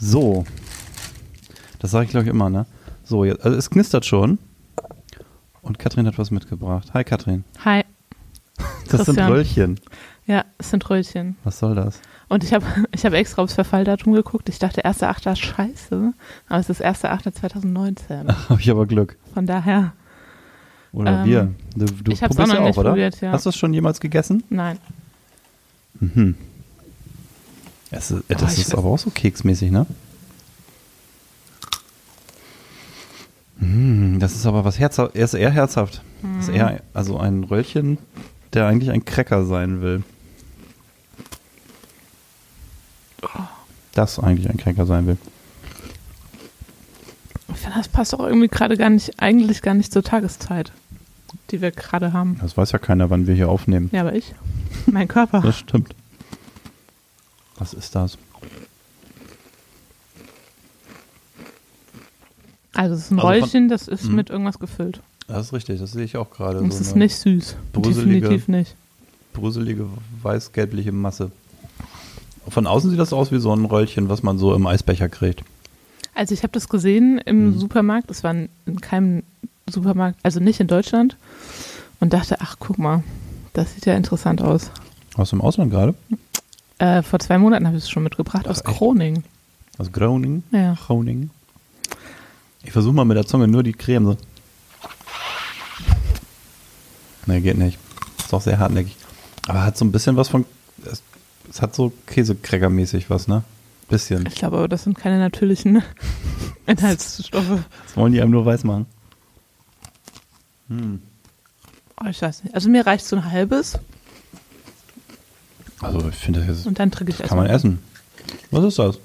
So. Das sage ich, glaube ich, immer, ne? So, jetzt, also es knistert schon. Und Katrin hat was mitgebracht. Hi, Katrin. Hi. Das sind Christian. Röllchen. Ja, es sind Röllchen. Was soll das? Und ich habe ich hab extra aufs Verfalldatum geguckt. Ich dachte 1.8. scheiße. Aber es ist 1.8.2019. Habe ich aber Glück. Von daher, Oder Ähm, wir. Du, du ich probierst auch noch ja nicht auch, oder? probiert, ja. Hast du es schon jemals gegessen? nein. Mhm. Es ist, das ich ist aber auch so keksmäßig, ne? Mm, Das ist aber was herzhaft. Er ist eher herzhaft. Das ist Mhm. eher also ein Röllchen, der eigentlich ein Cracker sein will. Das eigentlich ein Cracker sein will. Ich finde, das passt auch irgendwie gerade gar nicht, eigentlich gar nicht zur Tageszeit, die wir gerade haben. Das weiß ja keiner, wann wir hier aufnehmen. Ja, aber ich. Mein Körper. Das stimmt. Was ist das? Also es ist ein Also Röllchen, das ist Mhm. mit irgendwas gefüllt. Das ist richtig, das sehe ich auch gerade. Und so es ist nicht süß. Definitiv nicht. Brüselige, weiß-gelbliche Masse. Von außen sieht das aus wie so ein Röllchen, was man so im Eisbecher kriegt. Also ich habe das gesehen im Mhm. Supermarkt. Es war in in keinem Supermarkt, also nicht in Deutschland. Und dachte, ach guck mal, das sieht ja interessant aus. Aus dem Ausland gerade? Äh, vor zwei Monaten habe ich es schon mitgebracht, aus Ach, echt? Groningen. Aus Groningen? Ja. Groningen. Ich versuche mal mit der Zunge nur die Creme so. Nee, geht nicht. Ist auch sehr hartnäckig. Aber hat so ein bisschen was von. Es, es hat so Käsekräger-mäßig was, ne? Bisschen. Ich glaube aber, das sind keine natürlichen Inhaltsstoffe. Das wollen die einem nur weiß machen. Hm. Oh, ich weiß nicht. Also mir reicht so ein halbes Also ich finde, das, und dann trinke ich das kann man essen. Was ist das?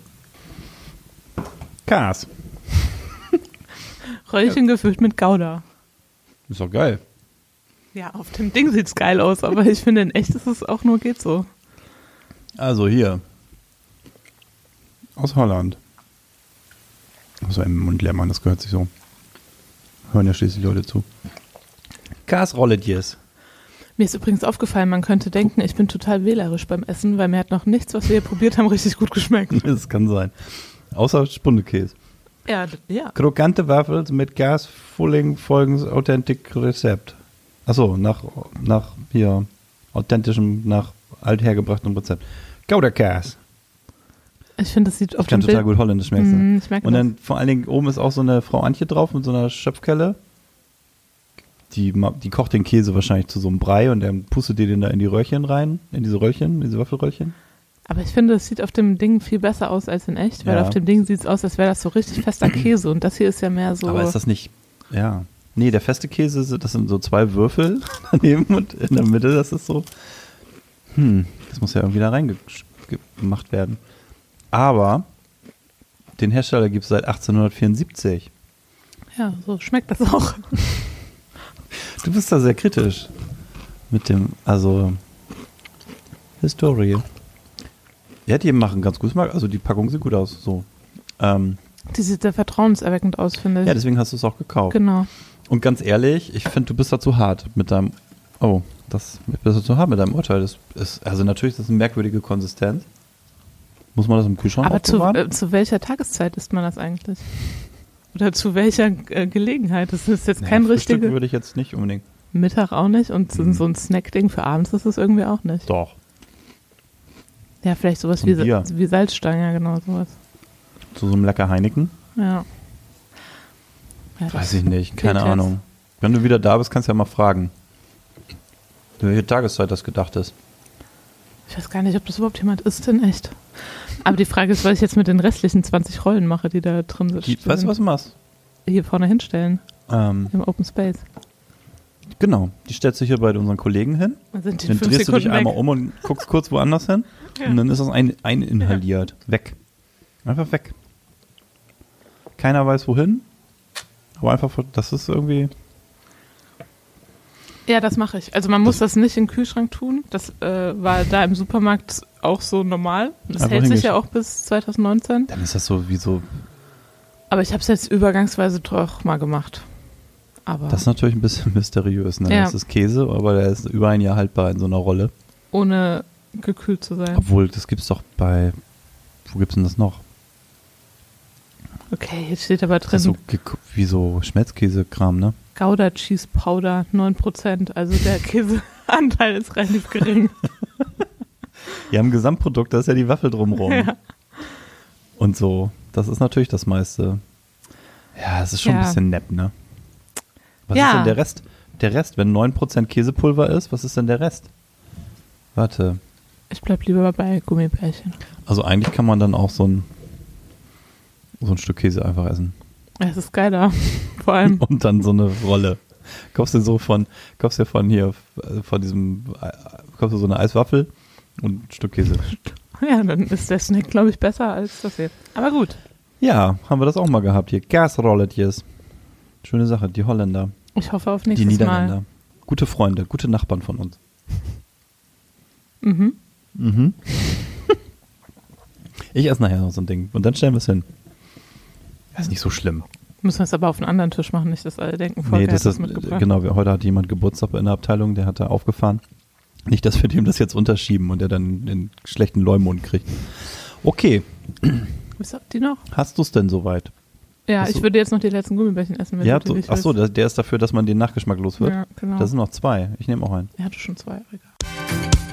Kas. Röllchen gefüllt mit Gouda. Ist doch geil. Ja, auf dem Ding sieht's geil aus, aber ich finde, in echt ist es auch nur geht so. Also hier. Aus Holland. Man im Mund leer machen, das gehört sich so. Hören ja schließlich Leute zu. Gasrolletjes. Mir ist übrigens aufgefallen, man könnte denken, ich bin total wählerisch beim Essen, weil mir hat noch nichts, was wir hier probiert haben, richtig gut geschmeckt. Das kann sein. Außer Spundekäse. Ja, ja. Krokante Waffels mit Gasfulling folgens Authentic Rezept. Achso, nach, nach hier authentischem, nach althergebrachtem Rezept. Gouda-Gas. Ich finde, das sieht auf Ich kann total Bild... gut Holländisch schmecken. Mhm, ich merke Und das. dann vor allen Dingen oben ist auch so eine Frau Antje drauf mit so einer Schöpfkelle. Die, die kocht den Käse wahrscheinlich zu so einem Brei und dann pustet die den da in die Röhrchen rein, in diese Röllchen, diese Waffelröllchen. Aber ich finde, es sieht auf dem Ding viel besser aus als in echt, weil Ja. auf dem Ding sieht es aus, als wäre das so richtig fester Käse und das hier ist ja mehr so... Aber ist das nicht, ja. Nee, der feste Käse, das sind so zwei Würfel daneben und in der Mitte, das ist so, hm, das muss ja irgendwie da reingemacht werden. Aber den Hersteller gibt es seit 1874. Ja, so schmeckt das auch. Du bist da sehr kritisch mit dem, also Historie. Ja, die machen ganz gut Geschmack. Also die Packung sieht gut aus. So. Ähm, Die sieht sehr vertrauenserweckend aus, finde ich. ja, deswegen hast du es auch gekauft. genau. Und ganz ehrlich, ich finde, du bist da zu hart mit deinem. Oh, das bist du zu hart mit deinem Urteil. Das ist, also natürlich ist das eine merkwürdige Konsistenz. Muss man das im Kühlschrank Aber zu, aufbewahren? äh, zu welcher Tageszeit isst man das eigentlich? Oder zu welcher äh, Gelegenheit? Das ist jetzt Naja, kein Frühstück richtiger würde ich jetzt nicht unbedingt. Mittag auch nicht und so, Mhm. so ein Snack-Ding für abends ist es irgendwie auch nicht. Doch. Ja, vielleicht sowas So wie, Bier. wie Salzstangen, ja genau sowas. Zu so einem lecker Heineken? Ja. ja Weiß ich nicht, keine jetzt. Ahnung. Wenn du wieder da bist, kannst du ja mal fragen. Welche Tageszeit das gedacht ist. Ich weiß gar nicht, ob das überhaupt jemand isst in echt. Aber die Frage ist, was ich jetzt mit den restlichen 20 Rollen mache, die da drin sind. Die, weißt du, was du machst? Hier vorne hinstellen, Ähm, im Open Space. genau, die stellst du hier bei unseren Kollegen hin. Die Dann drehst du dich Sekunden einmal weg. um und guckst kurz woanders hin. Ja. Und dann ist das ein, eininhaliert. Weg. Einfach weg. Keiner weiß wohin. Aber einfach, das ist irgendwie. Ja, das mache ich. Also man muss das, nicht in den Kühlschrank tun. Das äh, war da im Supermarkt auch so normal. Das Einfach hält sich ja auch bis 2019. Dann ist das so wie so. Aber ich habe es jetzt übergangsweise doch mal gemacht. Aber Das ist natürlich ein bisschen mysteriös. Ne? Ja. Das ist Käse, aber der ist über ein Jahr haltbar in so einer Rolle. ohne gekühlt zu sein. Obwohl, das gibt's doch bei. Wo gibt's denn das noch? Okay, jetzt steht aber drin so ge- wie so Schmelzkäse-Kram, ne? Gouda Cheese Powder 9%. Also der Käseanteil ist relativ gering. Ja, im Gesamtprodukt, da ist ja die Waffel drumrum. Ja. Und so, das ist natürlich das meiste. Ja, es ist schon Ja. ein bisschen nepp, ne? Was Ja. ist denn der Rest? Der Rest, wenn 9% Käsepulver ist, was ist denn der Rest? Warte. Ich bleib lieber bei Gummibärchen. Also eigentlich kann man dann auch so ein, so ein Stück Käse einfach essen. Es ist geiler. Vor allem. Und dann so eine Rolle. Kaufst du so von, kaufst dir von hier, äh, von diesem, äh, kaufst du so eine Eiswaffel und ein Stück Käse. Ja, dann ist der Snack, glaube ich, besser als das hier. Aber gut. Ja, haben wir das auch mal gehabt hier. Gasrolletjes. Schöne Sache, die Holländer, Ich hoffe auf die nächstes Niederländer. Mal. Gute Freunde, gute Nachbarn von uns. Mhm. Mhm. ich esse nachher noch so ein Ding und dann stellen wir es hin. Das ist nicht so schlimm. Müssen wir es aber auf einen anderen Tisch machen, nicht, dass alle denken, Volker nee, das ist, mitgebracht. genau, heute hat jemand Geburtstag in der Abteilung, der hat da aufgefahren. Nicht, dass wir dem das jetzt unterschieben und der dann den schlechten Leumund kriegt. Okay, Wisst ihr die noch? hast du es denn soweit? Ja, so. ich würde jetzt noch die letzten Gummibärchen essen, wenn Ja, du ach so, der, der ist dafür, dass man den Nachgeschmack los wird. Ja, genau. Da sind noch zwei. Ich nehme auch einen. er hatte schon zwei. Egal.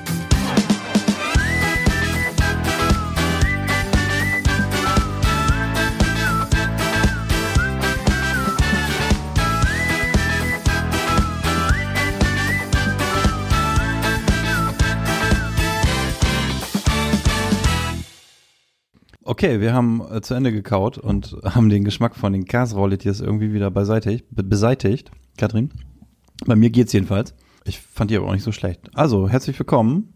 Okay, wir haben äh, zu Ende gekaut und haben den Geschmack von den Käsrolletjes irgendwie wieder beseitigt. Be beseitigt. Katrin? Bei mir geht's jedenfalls. Ich fand die aber auch nicht so schlecht. Also, herzlich willkommen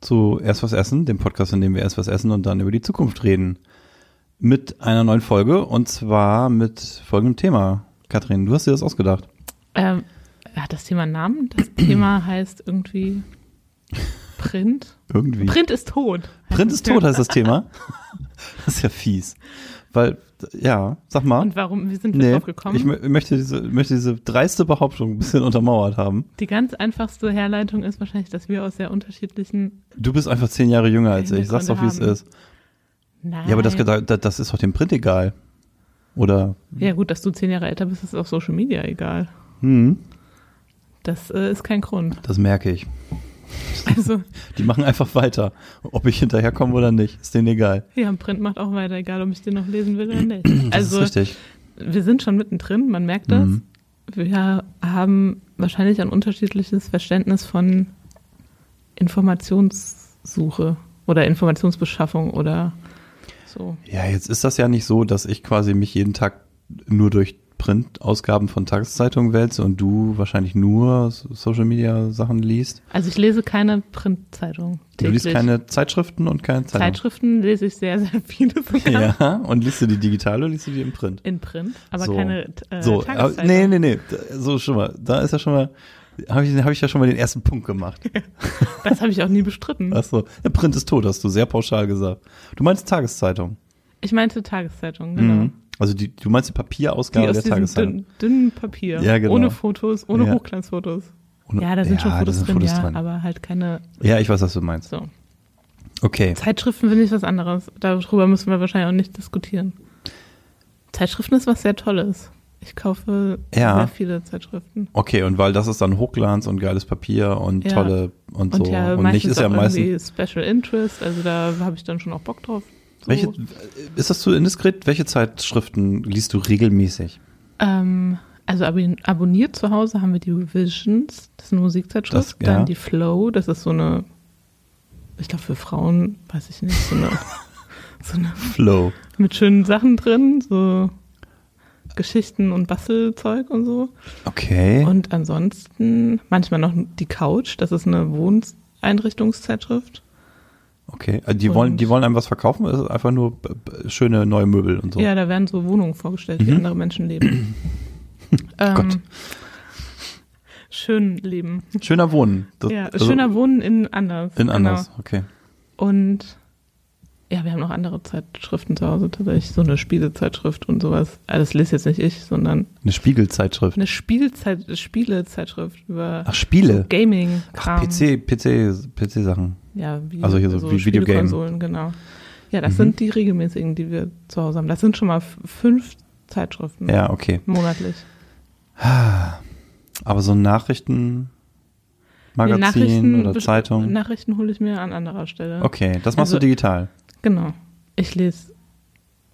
zu Erst was essen, dem Podcast, in dem wir erst was essen und dann über die Zukunft reden. Mit einer neuen Folge und zwar mit folgendem Thema. Katrin, du hast dir das ausgedacht. Ähm, hat das Thema einen Namen? Das Thema heißt irgendwie Print. Irgendwie. Print ist tot. Print ist tot heißt das Thema. Das ist ja fies. Weil, ja, sag mal. Und warum, wie sind wir Nee, drauf gekommen? ich mö- möchte diese, möchte diese dreiste Behauptung ein bisschen untermauert haben. die ganz einfachste Herleitung ist wahrscheinlich, dass wir aus sehr unterschiedlichen. Du bist einfach zehn Jahre jünger als ich. Sag's doch, wie es ist. Nein. Ja, aber das, das, das ist doch dem Print egal. Oder, Ja, gut, dass du zehn Jahre älter bist, ist auf Social Media egal. hm, Das äh, ist kein Grund. das merke ich. Also, Die machen einfach weiter. Ob ich hinterherkomme oder nicht, ist denen egal. ja, Print macht auch weiter, egal ob ich den noch lesen will oder nicht. Das also, ist richtig. wir sind schon mittendrin, man merkt das. Mhm. Wir haben wahrscheinlich ein unterschiedliches Verständnis von Informationssuche oder Informationsbeschaffung oder so. Ja, jetzt ist das ja nicht so, dass ich quasi mich jeden Tag nur durch Printausgaben von Tageszeitungen wälze und du wahrscheinlich nur Social Media Sachen liest. Also ich lese keine Printzeitung. Du liest keine Zeitschriften und keine Zeitungen. Zeitschriften lese ich sehr, sehr viele sogar Ja, und liest du die digital oder liest du die im Print? in Print, aber So. keine äh, so, aber, Tageszeitung. nee, nee, nee, so schon mal, da ist ja schon mal, habe ich, hab ich ja schon mal den ersten Punkt gemacht. Das habe ich auch nie bestritten. Achso, der Print ist tot, hast du sehr pauschal gesagt. Du meinst Tageszeitung. Ich meinte Tageszeitung, genau. Mhm. Also die, du meinst die Die Papierausgabe aus der Tageszeitung. dünn, dünnen Papier. Ja, genau. Ohne Fotos, ohne Ja. Hochglanzfotos. Und- Ja, da sind schon da Fotos sind drin, Fotos ja, drin. aber halt keine Ja, ich weiß, was du meinst. so. Okay. Zeitschriften finde ich was anderes. Darüber müssen wir wahrscheinlich auch nicht diskutieren. Zeitschriften ist was sehr Tolles. Ich kaufe Ja. sehr viele Zeitschriften. Okay, und weil das ist dann Hochglanz und geiles Papier und Ja. tolle und so. Und ja, und nicht ist ja meistens. irgendwie Special Interest, also da habe ich dann schon auch Bock drauf. Welche, ist das zu indiskret? Welche Zeitschriften liest du regelmäßig? Ähm, also abon abonniert zu Hause haben wir die Visions, das ist eine Musikzeitschrift. Das- ja. Dann die Flow, das ist so eine, ich glaube für Frauen, weiß ich nicht, so eine, so eine Flow. mit schönen Sachen drin, so Geschichten und Bastelzeug und so. Okay. Und ansonsten manchmal noch die Couch, das ist eine Wohneinrichtungszeitschrift. Okay. Also die wollen, die wollen einem was verkaufen, oder ist es einfach nur schöne neue Möbel und so. Ja, da werden so Wohnungen vorgestellt, wie Mhm. andere Menschen leben. ähm, Gott. Schön leben. Schöner Wohnen. Das- ja, also schöner Wohnen in anders. In genau. anders, okay. Und ja, wir haben noch andere Zeitschriften zu Hause tatsächlich, so eine Spielezeitschrift und sowas. Also das lese jetzt nicht ich, sondern Eine Spiegelzeitschrift. eine Spielzeit Spielezeitschrift über Ach, Spiele. Gaming. Ach, PC, PC, PC-Sachen. Ja, wie, Also hier so wie Videogame. Spielekonsolen, genau. Ja, das Mhm. sind die regelmäßigen, die wir zu Hause haben. Das sind schon mal fünf Zeitschriften Ja, okay. monatlich. Aber so ein Nachrichten, oder Zeitung. Nachrichten hole ich mir an anderer Stelle. Okay, das machst Also- du digital. Genau. Ich lese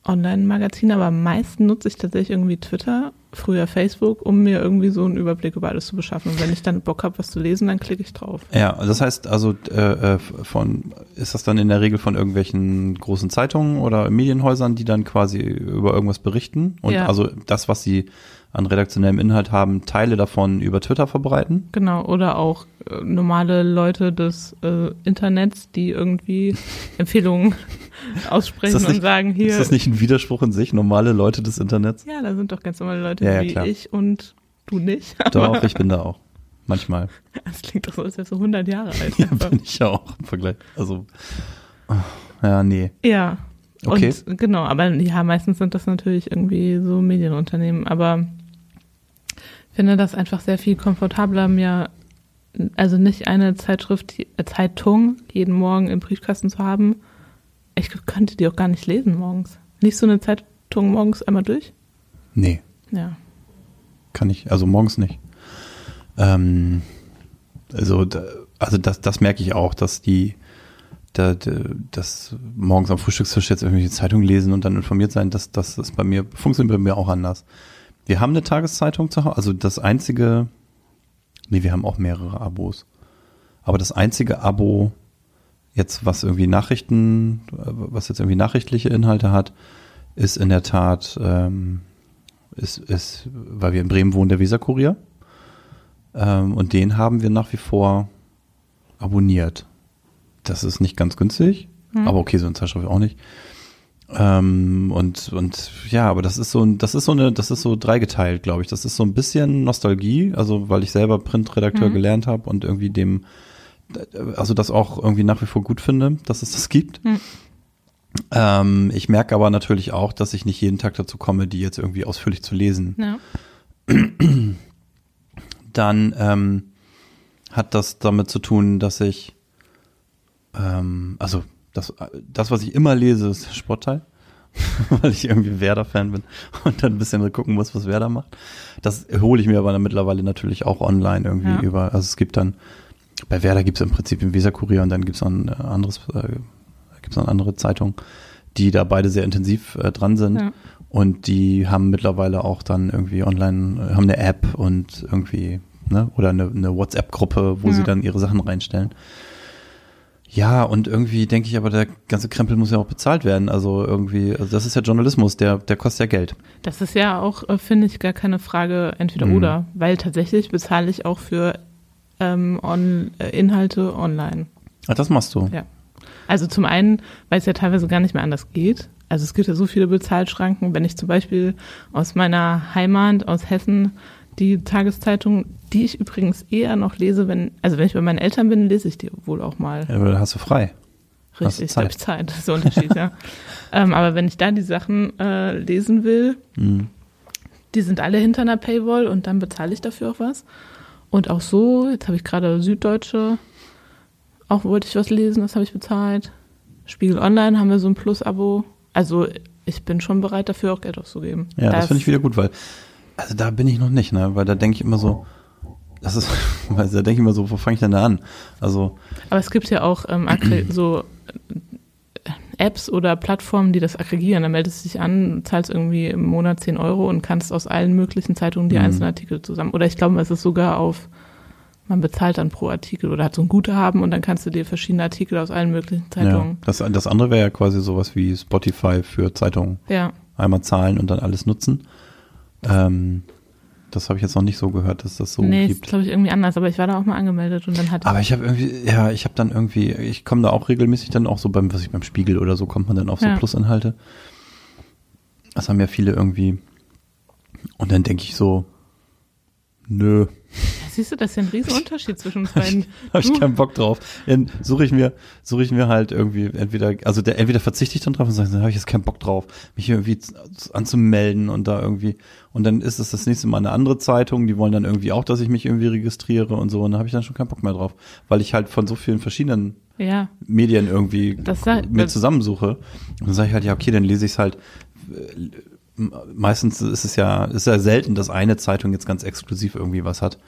Online-Magazine, aber am meisten nutze ich tatsächlich irgendwie Twitter, früher Facebook, um mir irgendwie so einen Überblick über alles zu beschaffen. Und wenn ich dann Bock habe, was zu lesen, dann klicke ich drauf. Ja, das heißt also äh, äh, von ist das dann in der Regel von irgendwelchen großen Zeitungen oder Medienhäusern, die dann quasi über irgendwas berichten und Ja. also das, was sie an redaktionellem Inhalt haben, Teile davon über Twitter verbreiten? Genau. Oder auch äh, normale Leute des äh, Internets, die irgendwie Empfehlungen aussprechen nicht- und sagen, hier. Ist das nicht ein Widerspruch in sich? Normale Leute des Internets? ja, da sind doch ganz normale Leute Ja, ja, wie klar. ich und du nicht. Doch, ich bin da auch. Manchmal. Das klingt doch so, als wärst du 100 Jahre alt. Ja, bin ich ja auch im Vergleich. Also, oh, ja, nee. Ja. Okay. Und genau, aber ja, meistens sind das natürlich irgendwie so Medienunternehmen, aber finde das einfach sehr viel komfortabler, mir also nicht eine Zeitschrift, die- äh, Zeitung jeden Morgen im Briefkasten zu haben. Ich könnte die auch gar nicht lesen morgens. Liest du eine Zeitung morgens einmal durch? Nee, Ja. kann ich, also morgens nicht. Ähm, also, da, also das, das merke ich auch, dass die, da, da, das morgens am Frühstückstisch jetzt irgendwelche Zeitungen lesen und dann informiert sein, dass das ist bei mir, funktioniert bei mir auch anders. Wir haben eine Tageszeitung zu Hause, also das einzige, nee, wir haben auch mehrere Abos. Aber das einzige Abo, jetzt was irgendwie Nachrichten, was jetzt irgendwie nachrichtliche Inhalte hat, ist in der Tat, ähm, ist, ist, weil wir in Bremen wohnen, der Weserkurier. Ähm, und den haben wir nach wie vor abonniert. Das ist nicht ganz günstig, Hm. aber okay, so eine Zeitschrift auch nicht. Ähm, und, und ja, aber das ist so ein, das ist so eine, das ist so dreigeteilt, glaube ich. Das ist so ein bisschen Nostalgie, also weil ich selber Printredakteur Mhm. gelernt habe und irgendwie dem, also das auch irgendwie nach wie vor gut finde, dass es das gibt. Mhm. Ähm, ich merke aber natürlich auch, dass ich nicht jeden Tag dazu komme, die jetzt irgendwie ausführlich zu lesen. Ja. Dann ähm, hat das damit zu tun, dass ich, ähm, also das, das, was ich immer lese, ist Sportteil, weil ich irgendwie Werder-Fan bin und dann ein bisschen gucken muss, was Werder macht. Das hole ich mir aber dann mittlerweile natürlich auch online irgendwie Ja. über. Also es gibt dann, bei Werder gibt es im Prinzip den Weserkurier und dann gibt es noch ein äh, anderes, äh, gibt's noch eine andere Zeitung, die da beide sehr intensiv äh, dran sind. Ja. Und die haben mittlerweile auch dann irgendwie online, äh, haben eine App und irgendwie, ne, oder eine, eine WhatsApp-Gruppe, wo Ja. sie dann ihre Sachen reinstellen. Ja, und irgendwie denke ich aber, der ganze Krempel muss ja auch bezahlt werden. Also irgendwie, also das ist ja Journalismus, der, der kostet ja Geld. Das ist ja auch, äh, finde ich, gar keine Frage entweder Mhm. oder, weil tatsächlich bezahle ich auch für ähm, on, äh, Inhalte online. Ah, das machst du. Ja. Also zum einen, weil es ja teilweise gar nicht mehr anders geht. Also es gibt ja so viele Bezahlschranken. Wenn ich zum Beispiel aus meiner Heimat, aus Hessen, die Tageszeitung, die ich übrigens eher noch lese, wenn, also wenn ich bei meinen Eltern bin, lese ich die wohl auch mal. Ja, aber da hast du frei. Richtig, da habe ich Zeit. Zeit. Das ist der Unterschied, ja. Ähm, aber wenn ich da die Sachen äh, lesen will, Mhm. die sind alle hinter einer Paywall und dann bezahle ich dafür auch was. Und auch so, jetzt habe ich gerade Süddeutsche, auch wollte ich was lesen, das habe ich bezahlt. Spiegel Online haben wir so ein Plus-Abo. Also ich bin schon bereit dafür auch Geld auszugeben. Ja, das finde ich wieder gut, weil, also da bin ich noch nicht, ne, weil da denke ich immer so, das ist, weil da denke ich immer so, wo fange ich denn da an? Also, Aber es gibt ja auch ähm, so äh, Apps oder Plattformen, die das aggregieren. Da meldest du dich an, zahlst irgendwie im Monat 10 Euro und kannst aus allen möglichen Zeitungen die Mhm. einzelnen Artikel zusammen. Oder ich glaube, es ist sogar auf, man bezahlt dann pro Artikel oder hat so ein Guthaben und dann kannst du dir verschiedene Artikel aus allen möglichen ja, Zeitungen. das, das andere wäre ja quasi sowas wie Spotify für Zeitungen. Ja. Einmal zahlen und dann alles nutzen. Ähm, das habe ich jetzt noch nicht so gehört, dass das so nee, ist gibt. glaube ich irgendwie anders, aber ich war da auch mal angemeldet und dann hatte Aber ich habe irgendwie, ja, ich habe dann irgendwie, ich komme da auch regelmäßig dann auch so beim, was ich beim Spiegel oder so, kommt man dann auf so Ja. Plusinhalte. Das haben ja viele irgendwie. Und dann denke ich so, nö, ja, siehst du, das ist ja ein Riesenunterschied zwischen uns beiden. habe ich keinen Bock drauf. Dann suche ich mir, suche ich mir halt irgendwie entweder, also der, entweder verzichte ich dann drauf und sage, dann habe ich jetzt keinen Bock drauf, mich irgendwie anzumelden und da irgendwie, und dann ist es das nächste Mal eine andere Zeitung, die wollen dann irgendwie auch, dass ich mich irgendwie registriere und so, und da habe ich dann schon keinen Bock mehr drauf, weil ich halt von so vielen verschiedenen Ja, Medien irgendwie Das sei- mir zusammensuche. Und dann sage ich halt, ja, okay, dann lese ich es halt. Meistens ist es ja, ist ja selten, dass eine Zeitung jetzt ganz exklusiv irgendwie was hat.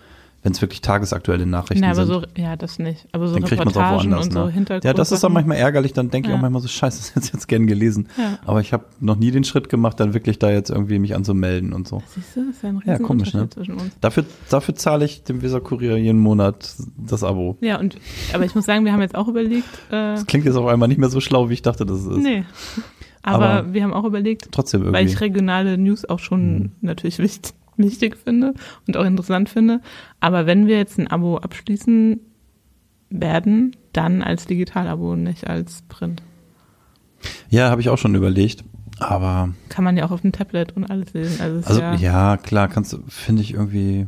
Wenn es wirklich tagesaktuelle Nachrichten Na, aber sind. so, ja, das nicht. Aber so dann kriegt man es auch woanders. und so Ne? Ja, das ist auch manchmal ärgerlich. Dann denke ich Ja. auch manchmal so, scheiße, das hätte ich jetzt gern gelesen. Ja. Aber ich habe noch nie den Schritt gemacht, dann wirklich da jetzt irgendwie mich anzumelden und so. Siehst du, das ist ja ein Ja, riesen komisch, ne? Zwischen uns. Dafür, dafür zahle ich dem Weser-Kurier jeden Monat das Abo. Ja, und, aber ich muss sagen, wir haben jetzt auch überlegt, äh, Das klingt jetzt auf einmal nicht mehr so schlau, wie ich dachte, dass es ist. nee. Aber, Aber- wir haben auch überlegt, Trotzdem irgendwie. weil ich regionale News auch schon Mhm. natürlich wichtig, wichtig finde und auch interessant finde. Aber wenn wir jetzt ein Abo abschließen werden, dann als Digital-Abo, nicht als Print. ja, habe ich auch schon überlegt. Aber, Kann man ja auch auf dem Tablet und alles lesen. Also, also ja, ja, klar, kannst du, finde ich irgendwie,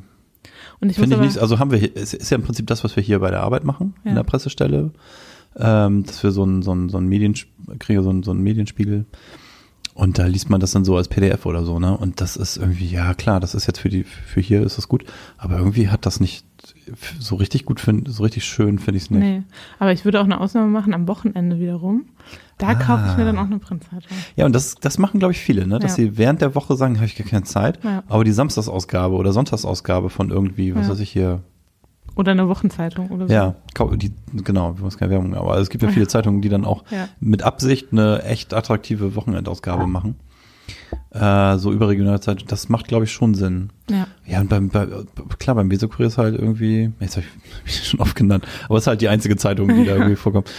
und ich finde ich nicht, also haben wir, hier- es ist ja im Prinzip das, was wir hier bei der Arbeit machen, Ja. in der Pressestelle, ähm, dass wir so ein, so ein, so ein Medien, kriege so ein, so ein Medienspiegel und da liest man das dann so als PDF oder so, ne? Und das ist irgendwie, ja klar, das ist jetzt für die, für hier ist das gut, aber irgendwie hat das nicht so richtig gut, find, so richtig schön finde ich es nicht. nee. Aber ich würde auch eine Ausnahme machen am Wochenende wiederum. Da kaufe ich mir dann auch eine Printzeitung. Ja, und das, das machen, glaube ich, viele, ne? dass Ja. sie während der Woche sagen, habe ich gar keine Zeit, Ja. aber die Samstagsausgabe oder Sonntagsausgabe von irgendwie, was Ja. weiß ich hier, Oder eine Wochenzeitung oder so. ja, die, genau, ich muss keine Werbung, aber es gibt ja viele Zeitungen, die dann auch Ja. mit Absicht eine echt attraktive Wochenendausgabe machen. Äh, so überregionale Zeitung, das macht, glaube ich, schon Sinn. Ja. Ja, und beim, bei, klar, beim Weserkurier ist halt irgendwie, jetzt habe ich mich schon oft genannt, aber es ist halt die einzige Zeitung, die da irgendwie vorkommt.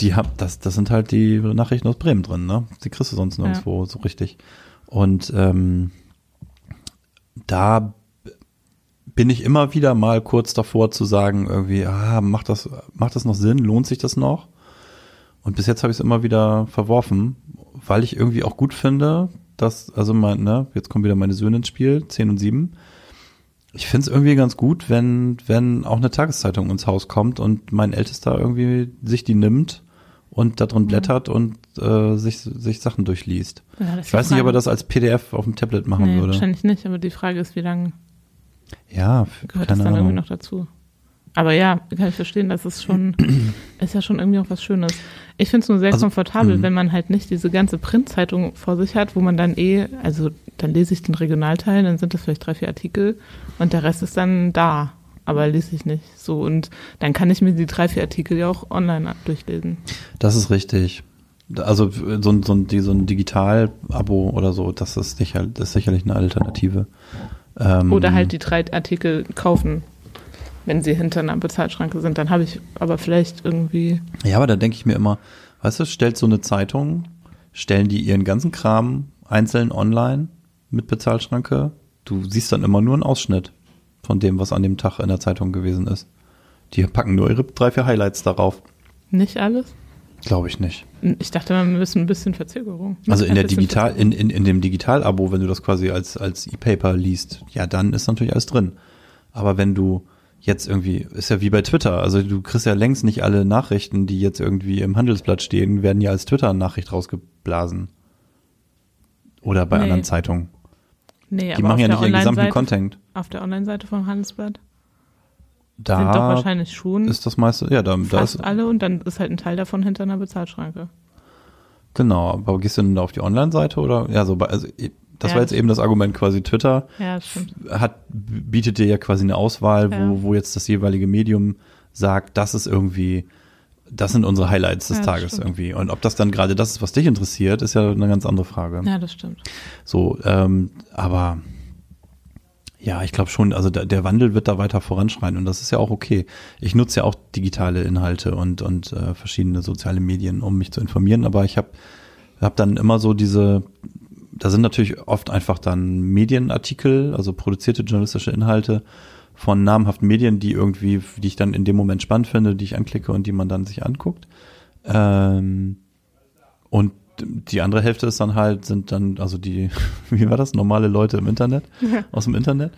Die hab, das, das sind halt die Nachrichten aus Bremen drin, ne? Die kriegst du sonst nirgendwo so richtig. Und ähm, da bin ich immer wieder mal kurz davor zu sagen, irgendwie, ah, macht das, macht das noch Sinn? Lohnt sich das noch? Und bis jetzt habe ich es immer wieder verworfen, weil ich irgendwie auch gut finde, dass, also mein, ne, jetzt kommen wieder meine Söhne ins Spiel, 10 und 7. Ich finde es irgendwie ganz gut, wenn, wenn auch eine Tageszeitung ins Haus kommt und mein Ältester irgendwie sich die nimmt und da drin blättert und äh, sich, sich Sachen durchliest. Ja, Ich weiß nicht, ob er das als PDF auf dem Tablet machen nee, würde. wahrscheinlich nicht, aber die Frage ist, wie lange Ja, gehört das dann irgendwie noch dazu? Aber ja, kann ich verstehen, das ist schon, ist ja schon irgendwie auch was Schönes. Ich finde es nur sehr Also, komfortabel, mh. wenn man halt nicht diese ganze Printzeitung vor sich hat, wo man dann eh, also dann lese ich den Regionalteil, dann sind das vielleicht drei, vier Artikel und der Rest ist dann da. Aber lese ich nicht so. Und dann kann ich mir die drei, vier Artikel ja auch online durchlesen. Das ist richtig. Also so ein, so ein, so ein Digital-Abo oder so, das ist, sicher, das ist sicherlich eine Alternative. Ähm, Oder halt die drei Artikel kaufen, wenn sie hinter einer Bezahlschranke sind. Dann habe ich aber vielleicht irgendwie. Ja, aber da denke ich mir immer, weißt du, stellt so eine Zeitung, stellen die ihren ganzen Kram einzeln online mit Bezahlschranke. Du siehst dann immer nur einen Ausschnitt von dem, was an dem Tag in der Zeitung gewesen ist. Die packen nur ihre drei, vier Highlights darauf. Nicht alles? Glaube ich nicht. Ich dachte, man müssen ein bisschen Verzögerung. Also in der Digital, in, in, in dem Digital-Abo, wenn du das quasi als, als E-Paper liest, ja, dann ist natürlich alles drin. Aber wenn du jetzt irgendwie, ist ja wie bei Twitter, also du kriegst ja längst nicht alle Nachrichten, die jetzt irgendwie im Handelsblatt stehen, werden ja als Twitter-Nachricht rausgeblasen. Oder bei Nee. anderen Zeitungen. Nee, Die aber machen ja nicht ihren gesamten Content. Auf der Online-Seite vom Handelsblatt sind doch Da wahrscheinlich schon ist das meiste, ja, da, da ist, alle und dann ist halt ein Teil davon hinter einer Bezahlschranke. genau, aber gehst du denn da auf die Online-Seite oder, ja, so bei, also, das Ja, war jetzt eben das Argument quasi Twitter. Ja, hat, bietet dir ja quasi eine Auswahl, Ja. wo, wo jetzt das jeweilige Medium sagt, das ist irgendwie, das sind unsere Highlights des Tages stimmt. irgendwie. Und ob das dann gerade das ist, was dich interessiert, ist ja eine ganz andere Frage. Ja, das stimmt. So, ähm, aber ja, ich glaube schon, also der, Wandel wird da weiter voranschreiten und das ist ja auch okay. Ich nutze ja auch digitale Inhalte und, und äh, verschiedene soziale Medien, um mich zu informieren, aber ich habe hab dann immer so diese, da sind natürlich oft einfach dann Medienartikel, also produzierte journalistische Inhalte von namhaften Medien, die irgendwie, die ich dann in dem Moment spannend finde, die ich anklicke und die man dann sich anguckt. Ähm, und die andere Hälfte ist dann halt, sind dann, also die, wie war das, normale Leute im Internet, aus dem Internet,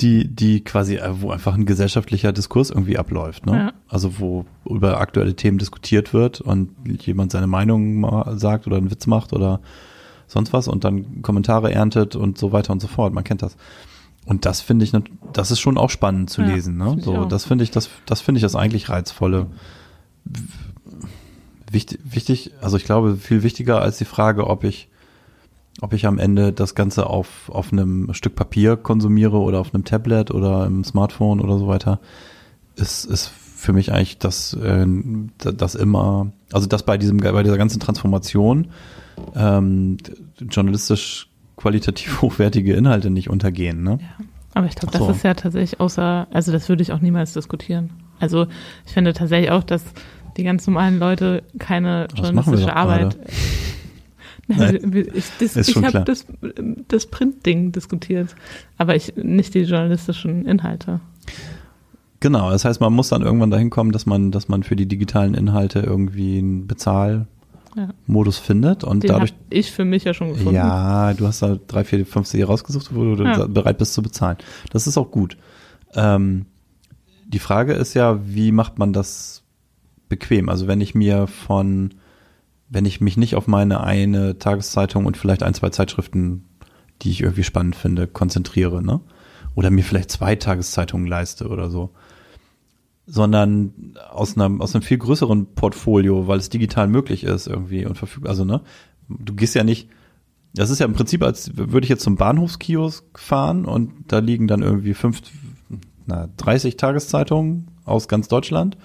die, die quasi, äh, wo einfach ein gesellschaftlicher Diskurs irgendwie abläuft, ne? Ja. Also wo über aktuelle Themen diskutiert wird und jemand seine Meinung mal sagt oder einen Witz macht oder sonst was und dann Kommentare erntet und so weiter und so fort. Man kennt das. Und das finde ich, das ist schon auch spannend zu Ja, lesen, ne? So, das finde ich, das, das finde ich das eigentlich reizvolle. Wichtig, wichtig, also ich glaube, viel wichtiger als die Frage, ob ich, ob ich am Ende das Ganze auf, auf einem Stück Papier konsumiere oder auf einem Tablet oder im Smartphone oder so weiter, ist, ist für mich eigentlich das, äh, das immer, also das bei diesem, bei dieser ganzen Transformation ähm, journalistisch qualitativ hochwertige Inhalte nicht untergehen. Ne? Ja. Aber ich glaube, so. das ist ja tatsächlich außer, also das würde ich auch niemals diskutieren. Also ich finde tatsächlich auch, dass die ganz normalen Leute keine Das journalistische Arbeit. Nein. Nein, ich ich habe das, das Print-Ding diskutiert, aber ich nicht die journalistischen Inhalte. Genau, das heißt, man muss dann irgendwann dahin kommen, dass man, dass man für die digitalen Inhalte irgendwie einen Bezahlmodus Ja. findet und Den dadurch ich für mich ja schon gefunden. Ja, du hast da drei, vier, fünf Serie rausgesucht, wo du Ja. bereit bist zu bezahlen. Das ist auch gut. Ähm, die Frage ist ja, wie macht man das bequem? Also wenn ich mir von, wenn ich mich nicht auf meine eine Tageszeitung und vielleicht ein, zwei Zeitschriften, die ich irgendwie spannend finde, konzentriere, ne? Oder mir vielleicht zwei Tageszeitungen leiste oder so. Sondern aus einem, aus einem viel größeren Portfolio, weil es digital möglich ist irgendwie und verfügbar. Also, ne? Du gehst ja nicht, das ist ja im Prinzip, als würde ich jetzt zum Bahnhofskiosk fahren und da liegen dann irgendwie fünf, na, 30 Tageszeitungen aus ganz Deutschland.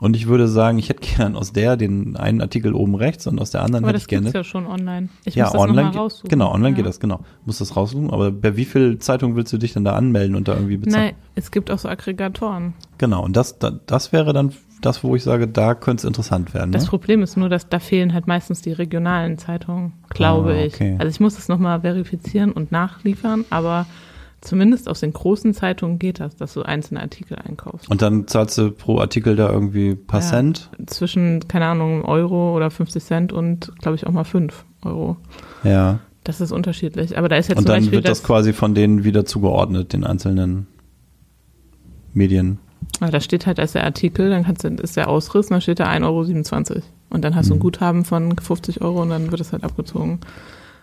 Und ich würde sagen, ich hätte gern aus der den einen Artikel oben rechts und aus der anderen aber hätte das ich gerne. gibt's ja schon online. Ich ja, muss das online, noch ge- mal raussuchen. genau, online ja. geht das, genau. Muss das raussuchen, aber bei wie viel Zeitungen willst du dich denn da anmelden und da irgendwie bezahlen? Nein, es gibt auch so Aggregatoren. Genau, und das, da, das wäre dann das, wo ich sage, da könnte es interessant werden. Das Ne? Problem ist nur, dass da fehlen halt meistens die regionalen Zeitungen, glaube Ah, ich. okay. Also ich muss es nochmal verifizieren und nachliefern, aber zumindest aus den großen Zeitungen geht das, dass du einzelne Artikel einkaufst. Und dann zahlst du pro Artikel da irgendwie ein paar Ja. Cent. Zwischen, keine Ahnung, Euro oder 50 Cent und, glaube ich, auch mal 5 Euro. Ja. Das ist unterschiedlich. Aber da ist jetzt Und zum dann Beispiel wird das quasi von denen wieder zugeordnet, den einzelnen Medien. Ah, da steht halt als der Artikel, dann kannst du, ist der Ausriss, dann steht da 1,27 Euro. Und dann hast du ein Mhm. Guthaben von 50 Euro und dann wird es halt abgezogen.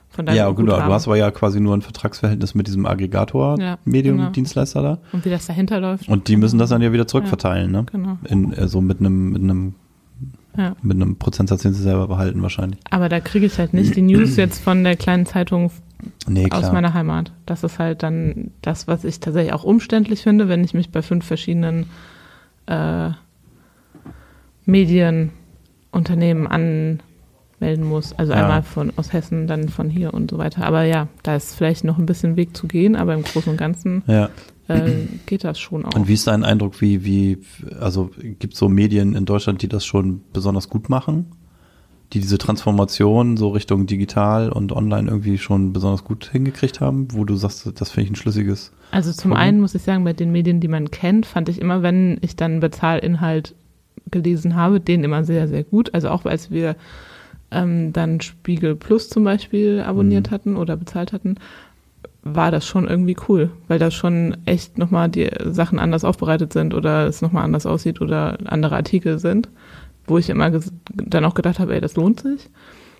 Von deinem Ja, gut, Guthaben. du hast aber ja quasi nur ein Vertragsverhältnis mit diesem Aggregator, Ja, Medium-Dienstleister da. Und wie das dahinter läuft. Und die müssen das dann ja wieder zurückverteilen, ne? Genau. In, äh, so mit einem, mit einem, Ja. mit einem Prozentsatz, den sie selber behalten wahrscheinlich. Aber da kriege ich halt nicht die News jetzt von der kleinen Zeitung Nee, aus meiner Heimat. Das ist halt dann das, was ich tatsächlich auch umständlich finde, wenn ich mich bei fünf verschiedenen äh, Medienunternehmen anmelden muss. Also Ja. einmal von aus Hessen, dann von hier und so weiter. Aber ja, da ist vielleicht noch ein bisschen Weg zu gehen, aber im Großen und Ganzen Ja. äh, geht das schon auch. Und wie ist dein Eindruck, wie, wie, also gibt es so Medien in Deutschland, die das schon besonders gut machen? Die diese Transformation so Richtung digital und online irgendwie schon besonders gut hingekriegt haben, wo du sagst, das finde ich ein schlüssiges. Also zum Gucken. einen muss ich sagen, bei den Medien, die man kennt, fand ich immer, wenn ich dann Bezahlinhalt gelesen habe, den immer sehr, sehr gut. Also auch als wir ähm, dann Spiegel Plus zum Beispiel abonniert Mhm. hatten oder bezahlt hatten, war das schon irgendwie cool, weil da schon echt nochmal die Sachen anders aufbereitet sind oder es nochmal anders aussieht oder andere Artikel sind, wo ich immer dann auch gedacht habe, ey, das lohnt sich.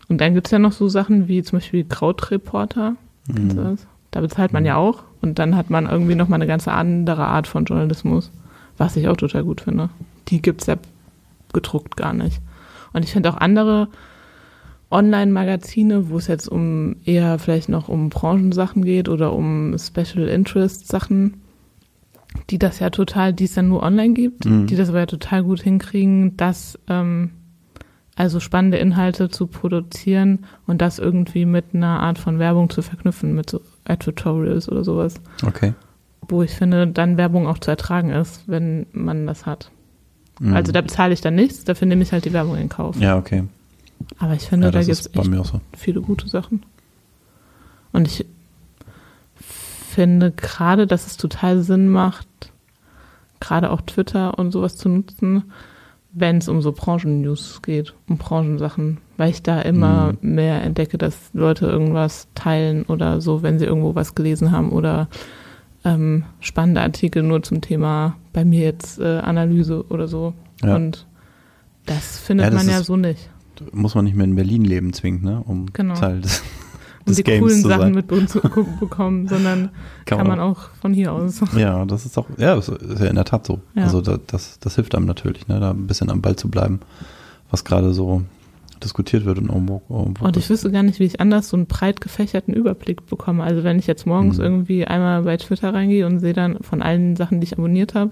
Und dann gibt's ja noch so Sachen wie zum Beispiel Krautreporter. Mhm. Da bezahlt man ja auch und dann hat man irgendwie nochmal eine ganz andere Art von Journalismus, was ich auch total gut finde. Die gibt's ja gedruckt gar nicht. Und ich finde auch andere Online-Magazine, wo es jetzt um eher vielleicht noch um Branchensachen geht oder um Special Interest Sachen, die das ja total, die es dann nur online gibt, Mhm. die das aber ja total gut hinkriegen, das ähm, also spannende Inhalte zu produzieren und das irgendwie mit einer Art von Werbung zu verknüpfen, mit so Advertorials oder sowas, Okay. wo ich finde, dann Werbung auch zu ertragen ist, wenn man das hat. Mhm. Also da bezahle ich dann nichts, dafür nehme ich halt die Werbung in Kauf. Ja, okay. Aber ich finde, Ja, da gibt es so. viele gute Sachen. Und ich finde gerade, dass es total Sinn macht, gerade auch Twitter und sowas zu nutzen, wenn es um so Branchen-News geht, um Branchensachen, weil ich da immer Mhm. mehr entdecke, dass Leute irgendwas teilen oder so, wenn sie irgendwo was gelesen haben oder ähm, spannende Artikel nur zum Thema, bei mir jetzt äh, Analyse oder so. Ja. Und das findet Ja, das man ja so nicht. Muss man nicht mehr in Berlin leben zwingend, ne? Um Genau. Teil des, um des die Games coolen zu Sachen sein. mitbekommen, sondern kann, man auch von hier aus. Ja, das ist auch, ja, das ist ja in der Tat so. Ja. Also da, das, das hilft einem natürlich, ne, da ein bisschen am Ball zu bleiben, was gerade so diskutiert wird und irgendwo, irgendwo Und ich wüsste gar nicht, wie ich anders so einen breit gefächerten Überblick bekomme. Also wenn ich jetzt morgens Mhm. irgendwie einmal bei Twitter reingehe und sehe dann von allen Sachen, die ich abonniert habe,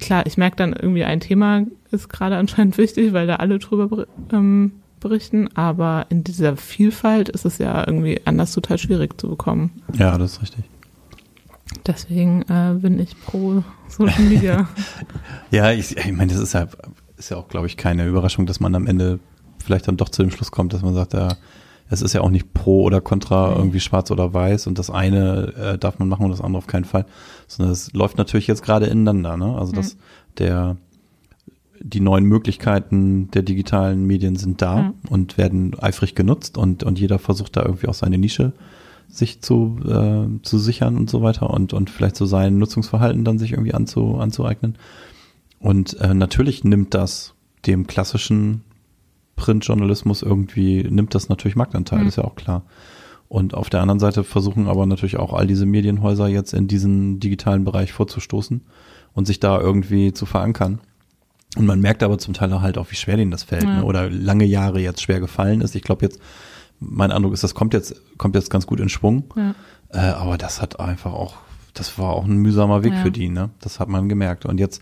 klar, ich merke dann irgendwie ein Thema ist gerade anscheinend wichtig, weil da alle drüber ber- ähm, berichten, aber in dieser Vielfalt ist es ja irgendwie anders total schwierig zu bekommen. Ja, das ist richtig. Deswegen äh, bin ich pro Social Media. Ja, ich, ich meine, das ist ja, ist ja auch, glaube ich, keine Überraschung, dass man am Ende vielleicht dann doch zu dem Schluss kommt, dass man sagt, ja, es ist ja auch nicht pro oder contra irgendwie schwarz oder weiß und das eine äh, darf man machen und das andere auf keinen Fall, sondern es läuft natürlich jetzt gerade ineinander, ne? Also dass der die neuen Möglichkeiten der digitalen Medien sind da Ja. und werden eifrig genutzt und und jeder versucht da irgendwie auch seine Nische sich zu, äh, zu sichern und so weiter und, und vielleicht so sein Nutzungsverhalten dann sich irgendwie anzu, anzueignen. Und äh, natürlich nimmt das dem klassischen Printjournalismus irgendwie, nimmt das natürlich Marktanteil, Mhm. ist ja auch klar. Und auf der anderen Seite versuchen aber natürlich auch all diese Medienhäuser jetzt in diesen digitalen Bereich vorzustoßen und sich da irgendwie zu verankern. Und man merkt aber zum Teil halt auch, wie schwer denen das fällt, Ja. ne? oder lange Jahre jetzt schwer gefallen ist. Ich glaube jetzt, mein Eindruck ist, das kommt jetzt, kommt jetzt ganz gut in Schwung. ja. Äh, aber das hat einfach auch, das war auch ein mühsamer Weg Ja. für die, ne? Das hat man gemerkt. Und jetzt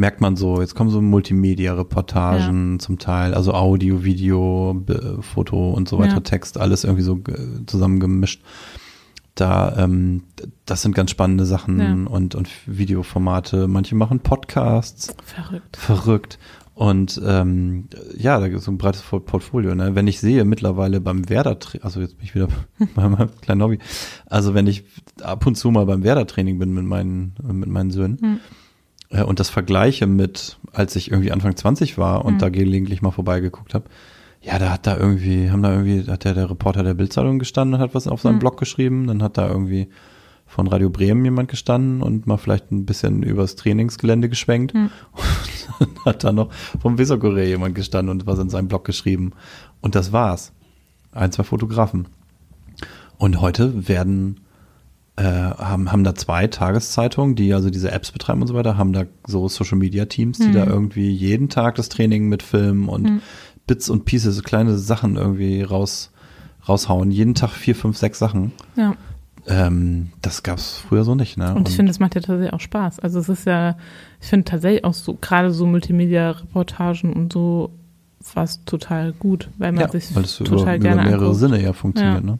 merkt man so, jetzt kommen so Multimedia-Reportagen zum Teil, also Audio, Video, Foto und so weiter, Ja. Text, alles irgendwie so äh, zusammengemischt. Da, ähm, das sind ganz spannende Sachen Ja. und, und Videoformate. Manche machen Podcasts Verrückt. verrückt. Und ähm, ja, da gibt es so ein breites Port- Portfolio. Ne? Wenn ich sehe mittlerweile beim Werder, also jetzt bin ich wieder bei meinem kleinen Hobby, also wenn ich ab und zu mal beim Werder-Training bin mit meinen, mit meinen Söhnen Hm. Äh, und das vergleiche mit, als ich irgendwie Anfang 20 war und Mhm. da gelegentlich mal vorbeigeguckt habe, ja, da hat da irgendwie, haben da irgendwie, hat der, der Reporter der Bildzeitung gestanden und hat was auf seinem Mhm. Blog geschrieben, dann hat da irgendwie von Radio Bremen jemand gestanden und mal vielleicht ein bisschen übers Trainingsgelände geschwenkt. Mhm. Und dann hat da noch vom Weserkurier jemand gestanden und was in seinem Blog geschrieben. Und das war's. Ein, zwei Fotografen. Und heute werden, äh, haben, haben da zwei Tageszeitungen, die also diese Apps betreiben und so weiter, haben da so Social Media Teams, die Mhm. da irgendwie jeden Tag das Training mit filmen und Mhm. Bits und Pieces, so kleine Sachen irgendwie raus, raushauen. Jeden Tag vier, fünf, sechs Sachen. Ja. Ähm, das gab's früher so nicht, ne? Und ich finde, es macht ja tatsächlich auch Spaß. Also es ist ja, ich finde tatsächlich auch so, gerade so Multimedia-Reportagen und so was total gut, weil man ja, sich weil es über, total über gerne mehrere anguckt. Sinne ja funktioniert, Ja. ne?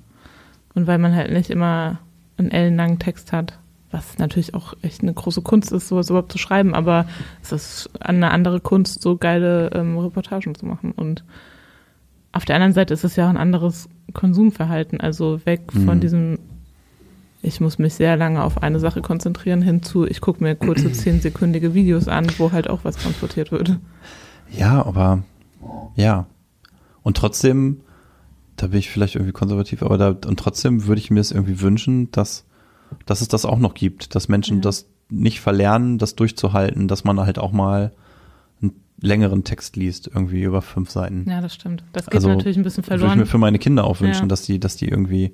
Und weil man halt nicht immer einen ellenlangen Text hat, was natürlich auch echt eine große Kunst ist, sowas überhaupt zu schreiben, aber es ist eine andere Kunst, so geile ähm, Reportagen zu machen. Und auf der anderen Seite ist es ja auch ein anderes Konsumverhalten, also weg von Mhm. diesem, ich muss mich sehr lange auf eine Sache konzentrieren, hinzu, ich gucke mir kurze zehnsekündige Videos an, wo halt auch was transportiert wird. Ja, aber ja. Und trotzdem, da bin ich vielleicht irgendwie konservativ, aber da, und trotzdem würde ich mir es irgendwie wünschen, dass, dass es das auch noch gibt, dass Menschen Ja. das nicht verlernen, das durchzuhalten, dass man halt auch mal einen längeren Text liest, irgendwie über fünf Seiten. Ja, das stimmt. Das geht Also, natürlich ein bisschen Würde ich verloren. mir für meine Kinder auch wünschen, Ja. dass die, dass die irgendwie,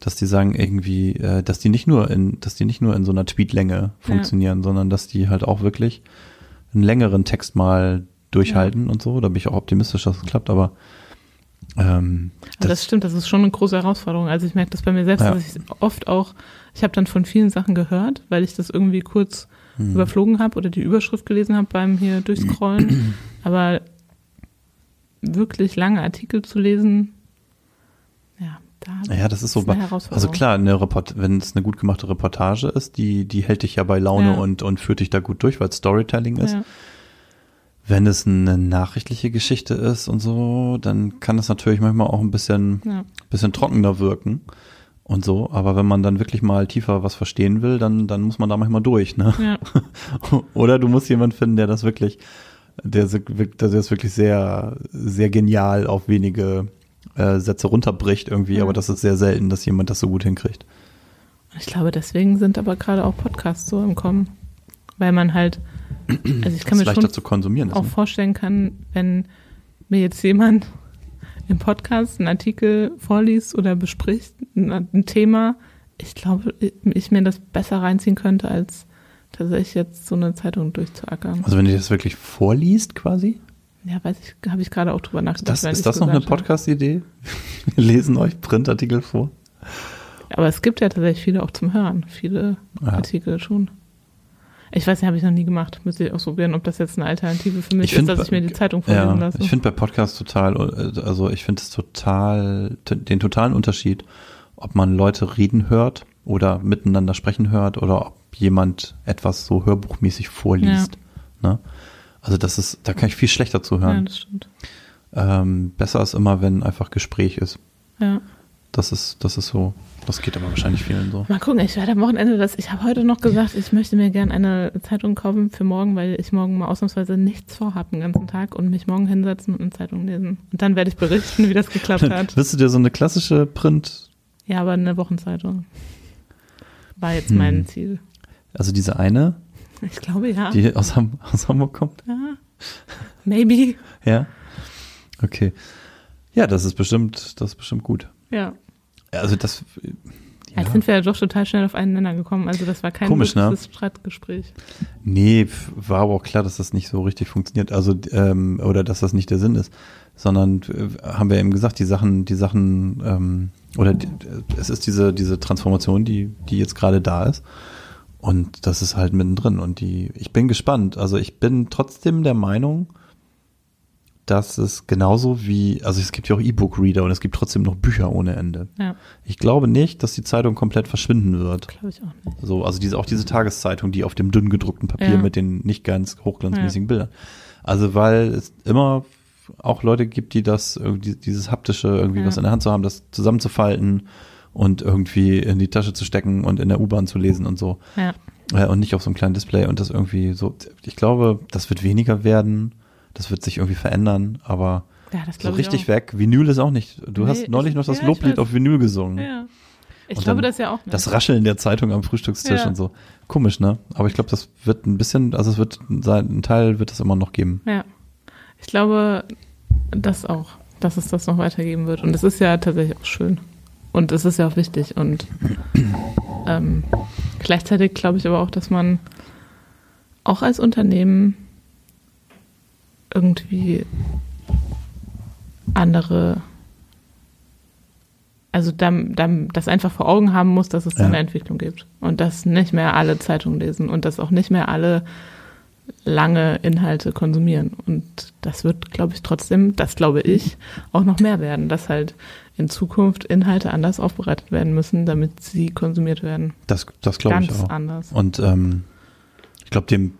dass die sagen irgendwie, äh, dass die nicht nur in, dass die nicht nur in so einer Tweetlänge funktionieren, sondern dass die halt auch wirklich einen längeren Text mal durchhalten und so. Da bin ich auch optimistisch, dass es klappt, aber ähm, Aber das, stimmt, das ist schon eine große Herausforderung. Also ich merke das bei mir selbst, Ja. dass ich oft auch, ich habe dann von vielen Sachen gehört, weil ich das irgendwie kurz hm. überflogen habe oder die Überschrift gelesen habe beim hier durchscrollen. Aber wirklich lange Artikel zu lesen, ja, da ja, das ist so bei, also klar, eine Report wenn es eine gut gemachte Reportage ist, die, die hält dich ja bei Laune Ja. und, und führt dich da gut durch, weil es Storytelling ist. ja, Wenn es eine nachrichtliche Geschichte ist und so, dann kann es natürlich manchmal auch ein bisschen ja, bisschen trockener wirken und so. Aber wenn man dann wirklich mal tiefer was verstehen will, dann, dann muss man da manchmal durch, ne? ja, Oder du musst jemanden finden, der das wirklich, der, der das wirklich sehr, sehr genial auf wenige äh, Sätze runterbricht irgendwie. Ja. Aber das ist sehr selten, dass jemand das so gut hinkriegt. Ich glaube, deswegen sind aber gerade auch Podcasts so im Kommen, weil man halt, also ich kann das mir schon zu konsumieren ist. auch Ne? vorstellen kann, wenn mir jetzt jemand im Podcast einen Artikel vorliest oder bespricht, ein, Thema, ich glaube, ich mir das besser reinziehen könnte, als tatsächlich jetzt so eine Zeitung durchzuackern. Also wenn du das wirklich vorliest quasi? Ja, weiß ich, habe ich gerade auch drüber nachgedacht. Das, während ist das noch eine. Podcast-Idee? Wir lesen euch Printartikel vor. Aber es gibt ja tatsächlich viele auch zum Hören. Viele Ja. Artikel schon. Ich weiß nicht, habe ich noch nie gemacht. Müsste ich ausprobieren, ob das jetzt eine Alternative für mich Ich ist, find, dass ich mir die Zeitung vorlesen Ja, lasse. ich finde bei Podcasts total, äh, also ich finde es total, den totalen Unterschied, ob man Leute reden hört oder miteinander sprechen hört oder ob jemand etwas so hörbuchmäßig vorliest. Ne? Also das ist, da kann ich viel schlechter ja, zuhören. das stimmt. Ähm, besser ist immer, wenn einfach Gespräch ist. Ja. Das ist, das ist so, das geht aber wahrscheinlich vielen so. Mal gucken, ich werde am Wochenende das. Ich habe heute noch gesagt, ich möchte mir gerne eine Zeitung kaufen für morgen, weil ich morgen mal ausnahmsweise nichts vorhabe den ganzen Tag und mich morgen hinsetzen und eine Zeitung lesen. Und dann werde ich berichten, wie das geklappt hat. Wirst du dir so eine klassische Print, Ja, aber eine Wochenzeitung war jetzt Hm. mein Ziel. also diese eine, Ich glaube ja. die aus, Ham aus Hamburg kommt? ja. Maybe. Ja. Okay. Ja, das ist bestimmt, das ist bestimmt gut. Ja. Also das. Ja. Jetzt sind wir ja doch total schnell auf einen Nenner gekommen. Also das war kein Komisch, ne? Streitgespräch. Nee, war aber auch klar, dass das nicht so richtig funktioniert. Also, ähm, oder dass das nicht der Sinn ist. Sondern äh, haben wir eben gesagt, die Sachen, die Sachen, ähm, oder die, es ist diese, diese Transformation, die, die jetzt gerade da ist. Und das ist halt mittendrin. Und die, ich bin gespannt. Also ich bin trotzdem der Meinung, dass es genauso wie, also es gibt ja auch E-Book-Reader und es gibt trotzdem noch Bücher ohne Ende. Ja, Ich glaube nicht, dass die Zeitung komplett verschwinden wird. glaube ich auch nicht. So, also diese, auch diese Tageszeitung, die auf dem dünn gedruckten Papier Ja. mit den nicht ganz hochglanzmäßigen Bildern. Also, weil es immer auch Leute gibt, die das, dieses haptische, irgendwie Ja. was in der Hand zu haben, das zusammenzufalten und irgendwie in die Tasche zu stecken und in der U-Bahn zu lesen und so. Ja, Äh, und nicht auf so einem kleinen Display und das irgendwie so. Ich glaube, das wird weniger werden. Das wird sich irgendwie verändern, aber ja so richtig weg. Vinyl ist auch nicht. Du Nee, hast neulich ich- noch das ja, Loblied auf Vinyl gesungen. Ja. Ich Und glaube das ja auch nicht. Das Rascheln der Zeitung am Frühstückstisch Ja. und so. Komisch, ne? Aber ich glaube, das wird ein bisschen, also es wird sein, ein Teil wird es immer noch geben. Ja. Ich glaube das auch, dass es das noch weitergeben wird. Und es ist ja tatsächlich auch schön. Und es ist ja auch wichtig. Und ähm, gleichzeitig glaube ich aber auch, dass man auch als Unternehmen irgendwie andere, also dann, dann das einfach vor Augen haben muss, dass es Ja. eine Entwicklung gibt. Und dass nicht mehr alle Zeitungen lesen und dass auch nicht mehr alle lange Inhalte konsumieren. Und das wird, glaube ich, trotzdem, das glaube ich, auch noch mehr werden, dass halt in Zukunft Inhalte anders aufbereitet werden müssen, damit sie konsumiert werden. Das, das glaube ich Ganz auch. anders. Und ähm, ich glaube, dem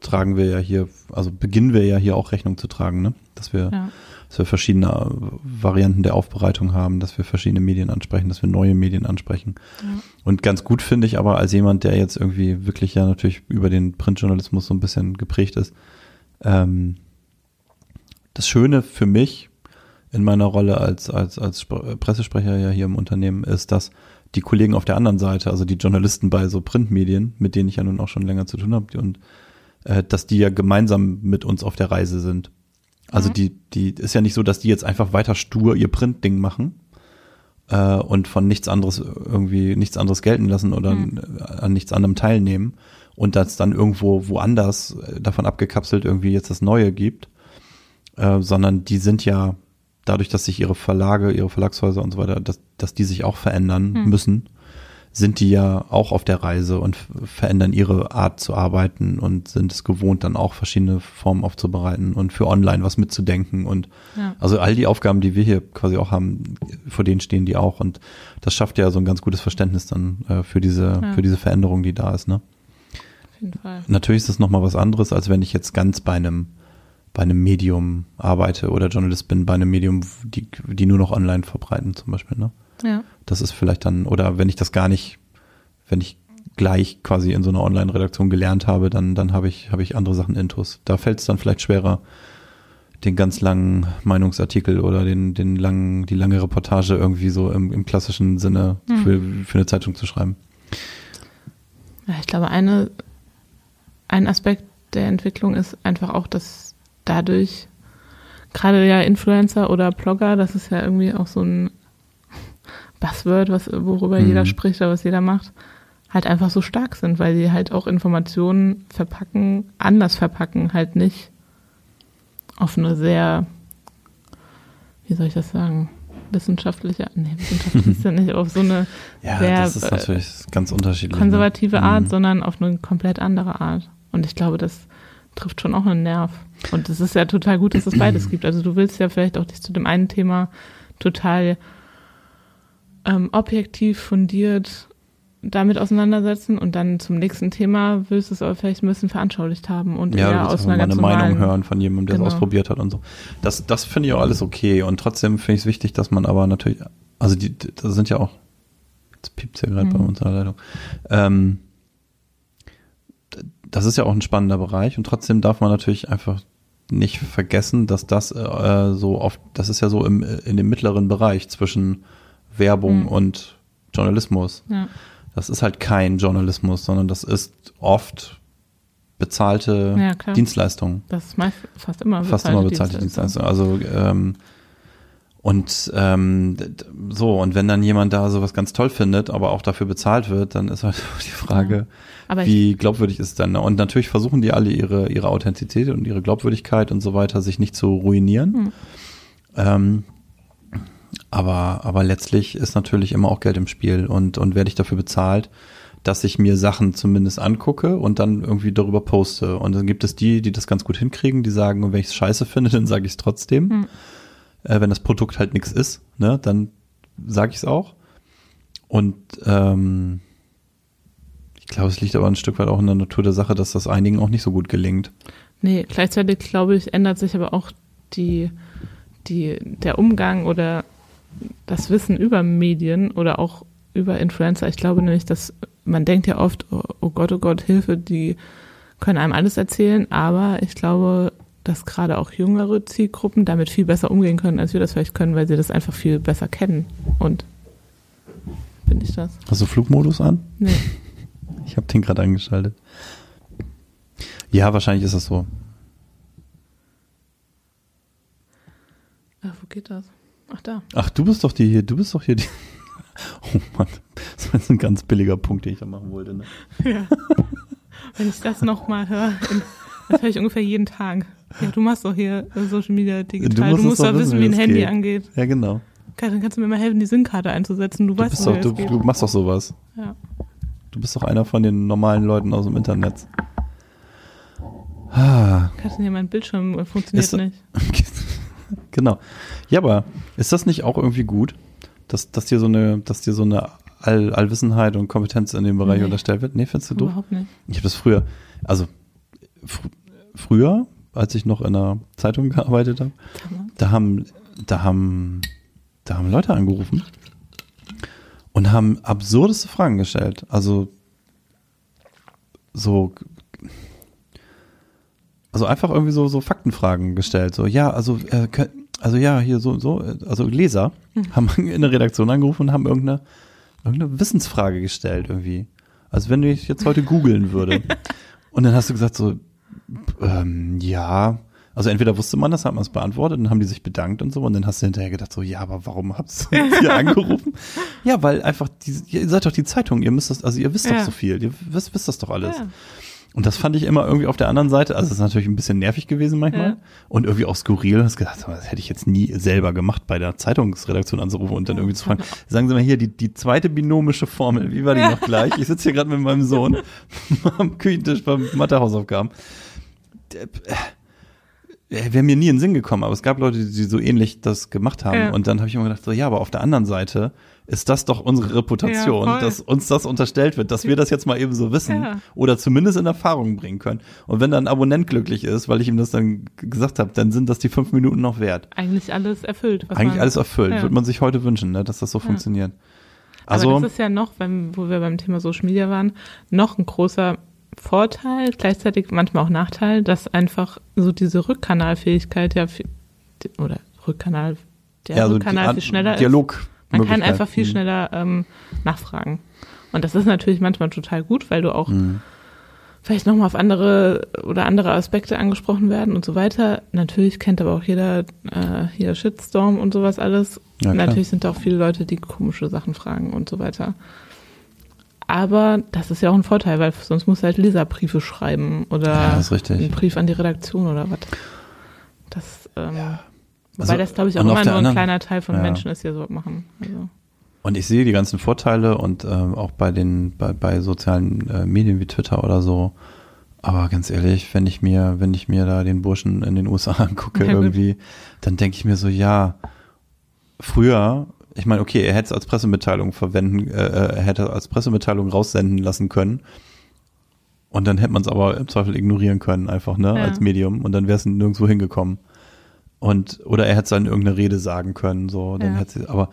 tragen wir ja hier, also beginnen wir ja hier auch Rechnung zu tragen, ne? Dass wir, Ja. dass wir verschiedene äh, Varianten der Aufbereitung haben, dass wir verschiedene Medien ansprechen, dass wir neue Medien ansprechen. Ja. Und ganz gut finde ich aber als jemand, der jetzt irgendwie wirklich ja natürlich über den Printjournalismus so ein bisschen geprägt ist, ähm, das Schöne für mich in meiner Rolle als, als, als Spre- Pressesprecher ja hier im Unternehmen ist, dass die Kollegen auf der anderen Seite, also die Journalisten bei so Printmedien, mit denen ich ja nun auch schon länger zu tun habe, und äh, dass die ja gemeinsam mit uns auf der Reise sind. Also Mhm. die, die ist ja nicht so, dass die jetzt einfach weiter stur ihr Printding machen äh, und von nichts anderes irgendwie nichts anderes gelten lassen oder Mhm. an, an nichts anderem teilnehmen und das dann irgendwo woanders äh, davon abgekapselt irgendwie jetzt das Neue gibt, äh, sondern die sind ja dadurch, dass sich ihre Verlage, ihre Verlagshäuser und so weiter, dass, dass die sich auch verändern Mhm. müssen, sind die ja auch auf der Reise und verändern ihre Art zu arbeiten und sind es gewohnt, dann auch verschiedene Formen aufzubereiten und für online was mitzudenken und Ja. also all die Aufgaben, die wir hier quasi auch haben, vor denen stehen die auch und das schafft ja so ein ganz gutes Verständnis dann äh, für diese Ja. für diese Veränderung, die da ist. Ne? Auf jeden Fall. Natürlich ist das nochmal was anderes, als wenn ich jetzt ganz bei einem bei einem Medium arbeite oder Journalist bin bei einem Medium, die die nur noch online verbreiten zum Beispiel. Ne? Ja. Das ist vielleicht dann oder wenn ich das gar nicht, wenn ich gleich quasi in so einer Online-Redaktion gelernt habe, dann dann habe ich habe ich andere Sachen intus. Da fällt es dann vielleicht schwerer den ganz langen Meinungsartikel oder den, den langen, die lange Reportage irgendwie so im, im klassischen Sinne Mhm. für, für eine Zeitung zu schreiben. Ja, ich glaube, eine, ein Aspekt der Entwicklung ist einfach auch, dass dadurch gerade ja Influencer oder Blogger, das ist ja irgendwie auch so ein Buzzword, was, worüber Mhm. jeder spricht oder was jeder macht, halt einfach so stark sind, weil sie halt auch Informationen verpacken, anders verpacken, halt nicht auf eine sehr, wie soll ich das sagen, wissenschaftliche, nee, wissenschaftlich ist ja nicht, auf so eine Ja, sehr das ist natürlich ganz unterschiedlich. ne? konservative Art, Mhm. sondern auf eine komplett andere Art. Und ich glaube, das trifft schon auch einen Nerv. Und es ist ja total gut, dass es beides gibt. Also du willst ja vielleicht auch dich zu dem einen Thema total ähm, objektiv, fundiert damit auseinandersetzen und dann zum nächsten Thema willst du es aber vielleicht ein bisschen veranschaulicht haben und Ja, eher aus einer mal ganz eine Meinung hören von jemandem, der Genau. es ausprobiert hat und so. Das, das finde ich auch alles okay. Und trotzdem finde ich es wichtig, dass man aber natürlich, also die, das sind ja auch, jetzt piept's ja gerade bei Mhm. uns in der Leitung. Ähm, das ist ja auch ein spannender Bereich und trotzdem darf man natürlich einfach nicht vergessen, dass das äh, so oft, das ist ja so im, in dem mittleren Bereich zwischen Werbung Mhm. und Journalismus. Ja. Das ist halt kein Journalismus, sondern das ist oft bezahlte Ja, klar. Dienstleistung. Das ist meist, fast immer Fast immer bezahlte Dienstleistung. Also ähm, und ähm, so, und wenn dann jemand da sowas ganz toll findet, aber auch dafür bezahlt wird, dann ist halt die Frage, ich, wie glaubwürdig ist es dann? Und natürlich versuchen die alle ihre, ihre Authentizität und ihre Glaubwürdigkeit und so weiter, sich nicht zu ruinieren. Hm. Ähm, aber, aber letztlich ist natürlich immer auch Geld im Spiel und, und werde ich dafür bezahlt, dass ich mir Sachen zumindest angucke und dann irgendwie darüber poste. Und dann gibt es die, die das ganz gut hinkriegen, die sagen, wenn ich es scheiße finde, dann sage ich es trotzdem. Hm. Äh, wenn das Produkt halt nichts ist, ne, dann sage ich es auch. Und ähm, ich glaube, es liegt aber ein Stück weit auch in der Natur der Sache, dass das einigen auch nicht so gut gelingt. nee, gleichzeitig glaube ich, ändert sich aber auch die, die, der Umgang oder das Wissen über Medien oder auch über Influencer. Ich glaube nämlich, dass man denkt ja oft, oh, oh Gott, oh Gott, Hilfe, die können einem alles erzählen, aber ich glaube, dass gerade auch jüngere Zielgruppen damit viel besser umgehen können, als wir das vielleicht können, weil sie das einfach viel besser kennen. Und bin ich das? Hast du Flugmodus an? Nee. Ich habe den gerade angeschaltet. Ja, wahrscheinlich ist das so. Ach, wo geht das? Ach, da. Ach, du bist doch die hier, du bist doch hier die. Oh Mann, das war jetzt ein ganz billiger Punkt, den ich da machen wollte. Ne? Ja. Wenn ich das nochmal höre, das höre ich ungefähr jeden Tag. Ja, du machst doch hier äh, Social Media digital. Du Du musst musst, es doch wissen, wie ein Handy geht. angeht. Ja, genau. Karin, kannst du mir mal helfen, die SIM-Karte einzusetzen? Du Du, weißt doch, du, du machst doch sowas. Ja. Du bist doch einer von den normalen Leuten aus dem Internet. Ah, Karin, hier mein Bildschirm äh, funktioniert Ist- nicht. Genau. Ja, aber ist das nicht auch irgendwie gut, dass, dass dir so eine, dass dir so eine All, Allwissenheit und Kompetenz in dem Bereich Nee. unterstellt wird? Nee, findest du doof? Überhaupt nicht. Ich habe das früher, also fr früher, als ich noch in einer Zeitung gearbeitet habe, da haben, da haben, da haben Leute angerufen und haben absurdeste Fragen gestellt. Also so, also einfach irgendwie so, so Faktenfragen gestellt. So, ja, also, äh, also ja, hier so, so, äh, also Leser haben in der Redaktion angerufen und haben irgendeine, irgendeine Wissensfrage gestellt irgendwie. Also wenn ich jetzt heute googeln würde. und dann hast du gesagt so, ähm, ja, also entweder wusste man das, hat man es beantwortet, dann haben die sich bedankt und so, und dann hast du hinterher gedacht so, ja, aber warum habt ihr hier angerufen? Ja, weil einfach, die, ihr seid doch die Zeitung, ihr müsst das, also ihr wisst doch Ja. so viel, ihr wisst, wisst das doch alles. Ja. Und das fand ich immer irgendwie auf der anderen Seite, also das ist natürlich ein bisschen nervig gewesen manchmal Ja. und irgendwie auch skurril. Hast gedacht, das hätte ich jetzt nie selber gemacht, bei der Zeitungsredaktion anzurufen und dann irgendwie zu fragen, sagen Sie mal hier, die, die zweite binomische Formel, wie war die noch gleich? Ich sitze hier gerade mit meinem Sohn am Küchentisch beim Mathehausaufgaben. Äh, Wäre mir nie in den Sinn gekommen, aber es gab Leute, die so ähnlich das gemacht haben. Ja. Und dann habe ich immer gedacht, so, ja, aber auf der anderen Seite ist das doch unsere Reputation, Ja, dass uns das unterstellt wird, dass wir das jetzt mal eben so wissen Ja. oder zumindest in Erfahrung bringen können. Und wenn dann ein Abonnent glücklich ist, weil ich ihm das dann gesagt habe, dann sind das die fünf Minuten noch wert. Eigentlich alles erfüllt. Eigentlich alles erfüllt. Ja. Würde man sich heute wünschen, ne, dass das so funktioniert. Also, Aber das ist ja noch, wenn, wo wir beim Thema Social Media waren, noch ein großer Vorteil, gleichzeitig manchmal auch Nachteil, dass einfach so diese Rückkanalfähigkeit ja viel, oder Rückkanal, der ja, so Rückkanal viel schneller ist. Dialog Man kann einfach viel Mhm. schneller ähm, nachfragen. Und das ist natürlich manchmal total gut, weil du auch Mhm. vielleicht nochmal auf andere oder andere Aspekte angesprochen werden und so weiter. Natürlich kennt aber auch jeder äh, hier Shitstorm und sowas alles. Ja. Natürlich sind da auch viele Leute, die komische Sachen fragen und so weiter. Aber das ist ja auch ein Vorteil, weil sonst musst du halt Leserbriefe schreiben oder Ja, einen Brief an die Redaktion oder was. Das, ähm, Ja. wobei Also, das, glaube ich, auch immer nur ein anderen- kleiner Teil von Ja. Menschen ist, die so machen. Also, Und ich sehe die ganzen Vorteile und ähm, auch bei den bei, bei sozialen äh, Medien wie Twitter oder so. Aber ganz ehrlich, wenn ich mir wenn ich mir da den Burschen in den USA angucke irgendwie, dann denke ich mir so, ja, früher, ich meine, okay, er hätte es als Pressemitteilung verwenden, äh, äh, er hätte es als Pressemitteilung raussenden lassen können. Und dann hätte man es aber im Zweifel ignorieren können, einfach, ne, Ja. als Medium. Und dann wäre es nirgendwo hingekommen. Und, oder er hätte es dann in irgendeine Rede sagen können, so, dann Ja. hätte sie, aber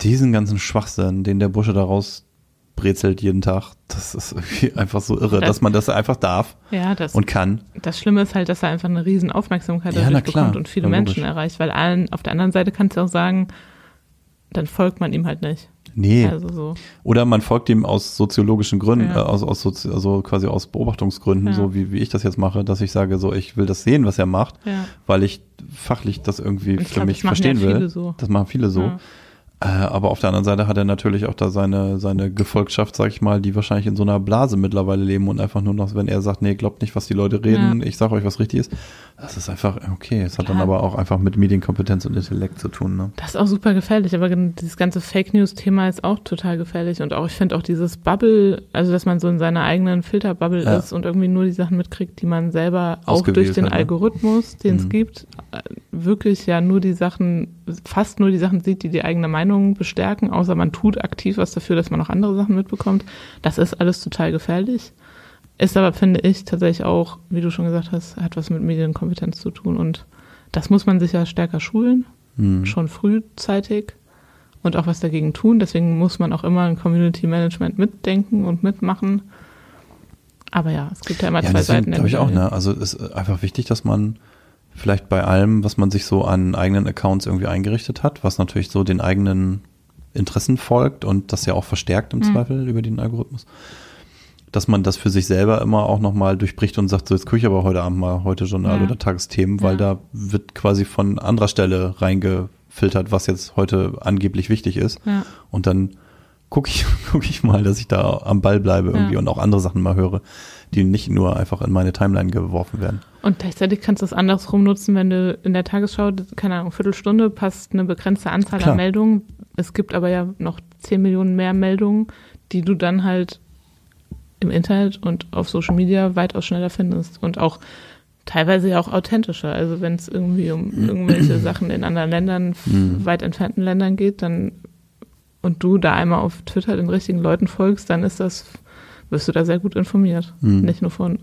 diesen ganzen Schwachsinn, den der Bursche da rausbrezelt jeden Tag, das ist irgendwie einfach so irre, Das- dass man das einfach darf ja, das, und kann. das Schlimme ist halt, dass er einfach eine riesen Aufmerksamkeit Ja, dadurch bekommt und viele Ja, Menschen erreicht, weil allen, auf der anderen Seite kannst du auch sagen, dann folgt man ihm halt nicht. Nee. Also so. Oder man folgt ihm aus soziologischen Gründen, Ja. äh, aus, aus Sozi also quasi aus Beobachtungsgründen, Ja. so wie, wie ich das jetzt mache, dass ich sage, so ich will das sehen, was er macht, Ja. weil ich fachlich das irgendwie ich für glaub, mich verstehen will. so. Das machen viele so. Äh, aber auf der anderen Seite hat er natürlich auch da seine, seine Gefolgschaft, sag ich mal, die wahrscheinlich in so einer Blase mittlerweile leben und einfach nur noch, wenn er sagt, nee, glaubt nicht, was die Leute reden, Ja. ich sag euch, was richtig ist. Das ist einfach, okay, es hat dann aber auch einfach mit Medienkompetenz und Intellekt zu tun, ne? Das ist auch super gefährlich, aber dieses ganze Fake News-Thema ist auch total gefährlich und auch, ich finde auch dieses Bubble, also dass man so in seiner eigenen Filterbubble Ja. ist und irgendwie nur die Sachen mitkriegt, die man selber auch Ausgewählt durch den hat, ne? Algorithmus, den es Mhm. gibt, äh, wirklich ja nur die Sachen, fast nur die Sachen sieht, die die eigene Meinung bestärken, außer man tut aktiv was dafür, dass man auch andere Sachen mitbekommt. Das ist alles total gefährlich. Ist aber, finde ich, tatsächlich auch, wie du schon gesagt hast, hat was mit Medienkompetenz zu tun und das muss man sich ja stärker schulen Hm. schon frühzeitig und auch was dagegen tun. Deswegen muss man auch immer ein Community Management mitdenken und mitmachen. Aber ja, es gibt ja immer Ja, zwei deswegen Seiten. glaube ich auch, ne? Also es ist einfach wichtig, dass man vielleicht bei allem, was man sich so an eigenen Accounts irgendwie eingerichtet hat, was natürlich so den eigenen Interessen folgt und das ja auch verstärkt im Mhm. Zweifel über den Algorithmus, dass man das für sich selber immer auch nochmal durchbricht und sagt, so jetzt gucke ich aber heute Abend mal heute Journal Ja. oder Tagesthemen, weil Ja. da wird quasi von anderer Stelle reingefiltert, was jetzt heute angeblich wichtig ist. Ja. Und dann gucke ich, guck ich mal, dass ich da am Ball bleibe irgendwie und auch andere Sachen mal höre, die nicht nur einfach in meine Timeline geworfen werden. Und gleichzeitig kannst du es andersrum nutzen, wenn du in der Tagesschau, keine Ahnung, Viertelstunde passt eine begrenzte Anzahl Klar. an Meldungen. Es gibt aber ja noch 10 Millionen mehr Meldungen, die du dann halt im Internet und auf Social Media weitaus schneller findest und auch teilweise ja auch authentischer. Also wenn es irgendwie um irgendwelche Sachen in anderen Ländern, Mhm. weit entfernten Ländern geht, dann und du da einmal auf Twitter den richtigen Leuten folgst, dann ist das, wirst du da sehr gut informiert. Mhm. Nicht nur von,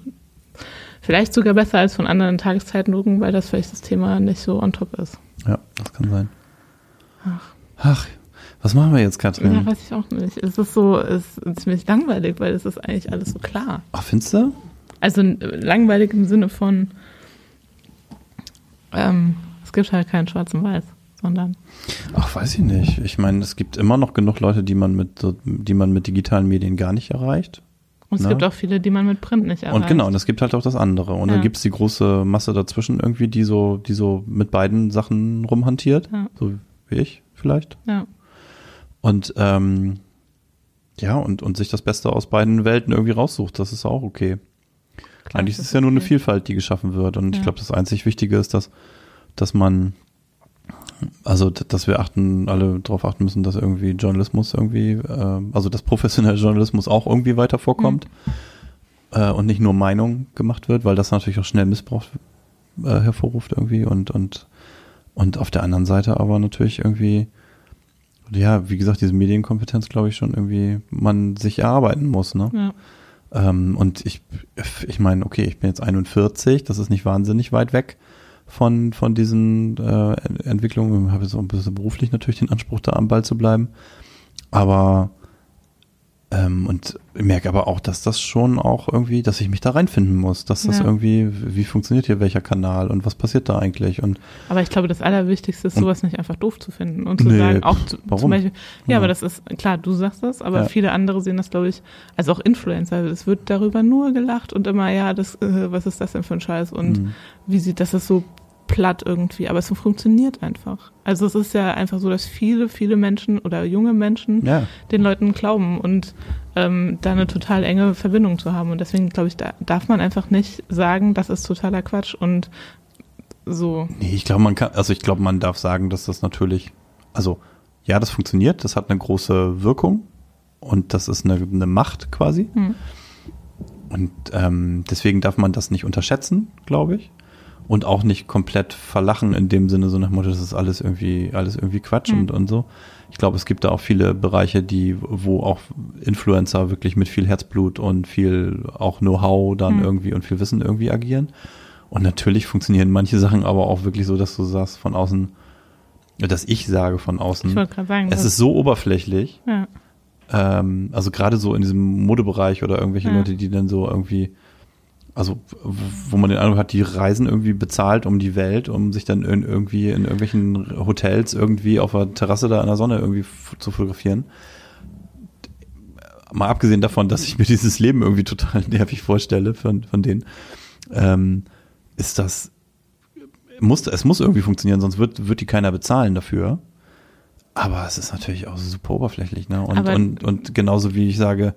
vielleicht sogar besser als von anderen Tageszeitungen, weil das vielleicht das Thema nicht so on top ist. Ja, das kann sein. Ach. Ach, was machen wir jetzt, Katrin? Ja, weiß ich auch nicht. Es ist so, es ist ziemlich langweilig, weil es ist eigentlich alles so klar. Ach, findest du? Also langweilig im Sinne von, ähm, es gibt halt kein Schwarz und Weiß, sondern Ach, weiß ich nicht. Ich meine, es gibt immer noch genug Leute, die man mit, die man mit digitalen Medien gar nicht erreicht. Und es Ne? gibt auch viele, die man mit Print nicht erreicht. Und genau, und es gibt halt auch das andere. Und Ja. dann gibt es die große Masse dazwischen irgendwie, die so, die so mit beiden Sachen rumhantiert. Ja. So wie ich vielleicht. Ja, Und ähm, ja, und, und sich das Beste aus beiden Welten irgendwie raussucht. Das ist auch okay. klar, Eigentlich ist es ja nur eine okay. Vielfalt, die geschaffen wird. Und ich Ja. glaube, das einzig Wichtige ist, dass, dass man, also dass wir achten, alle darauf achten müssen, dass irgendwie Journalismus irgendwie, äh, also dass professioneller Journalismus auch irgendwie weiter vorkommt. Äh, und nicht nur Meinung gemacht wird, weil das natürlich auch schnell Missbrauch äh, hervorruft irgendwie und und und auf der anderen Seite aber natürlich irgendwie ja, wie gesagt, diese Medienkompetenz, glaube ich, schon irgendwie man sich erarbeiten muss, ne? Ja, Ähm, und ich, ich meine, okay, ich bin jetzt 41, das ist nicht wahnsinnig weit weg von, von diesen äh, Ent- Entwicklungen. Ich habe jetzt auch ein bisschen beruflich natürlich den Anspruch, da am Ball zu bleiben. Aber ähm, und ich merke aber auch, dass das schon auch irgendwie, dass ich mich da reinfinden muss, dass das Ja. irgendwie, wie funktioniert hier welcher Kanal und was passiert da eigentlich? Und aber ich glaube, das Allerwichtigste ist, sowas nicht einfach doof zu finden und zu Nee, sagen, auch zu, warum? zum Beispiel, ja, Ja. aber das ist, klar, du sagst das, aber Ja. viele andere sehen das, glaube ich, also auch Influencer, es wird darüber nur gelacht und immer, ja, das, äh, was ist das denn für ein Scheiß und Mhm. wie sieht das ist so platt irgendwie, aber es funktioniert einfach. Also es ist ja einfach so, dass viele, viele Menschen oder junge Menschen ja, den Leuten glauben und ähm, da eine total enge Verbindung zu haben. Und deswegen glaube ich, da darf man einfach nicht sagen, das ist totaler Quatsch und so. Nee, ich glaube, man kann, also ich glaube, man darf sagen, dass das natürlich, also ja, das funktioniert, das hat eine große Wirkung und das ist eine, eine Macht quasi. Hm. Und ähm, deswegen darf man das nicht unterschätzen, glaube ich. Und auch nicht komplett verlachen in dem Sinne, so nach Motto, das ist alles irgendwie, alles irgendwie Quatsch Mhm. und, und so. Ich glaube, es gibt da auch viele Bereiche, die, wo auch Influencer wirklich mit viel Herzblut und viel auch Know-how dann Mhm. irgendwie und viel Wissen irgendwie agieren. Und natürlich funktionieren manche Sachen aber auch wirklich so, dass du sagst von außen, dass ich sage von außen, sagen, es ist so oberflächlich, ja. ähm, also gerade so in diesem Modebereich oder irgendwelche Ja. Leute, die dann so irgendwie, also wo man den Eindruck hat, die reisen irgendwie bezahlt um die Welt, um sich dann in, irgendwie in irgendwelchen Hotels irgendwie auf der Terrasse da in der Sonne irgendwie zu fotografieren. Mal abgesehen davon, dass ich mir dieses Leben irgendwie total nervig vorstelle von, von denen, ähm, ist das, muss, es muss irgendwie funktionieren, sonst wird, wird die keiner bezahlen dafür. Aber es ist natürlich auch super oberflächlich, ne? Und, Aber- und, und genauso wie ich sage,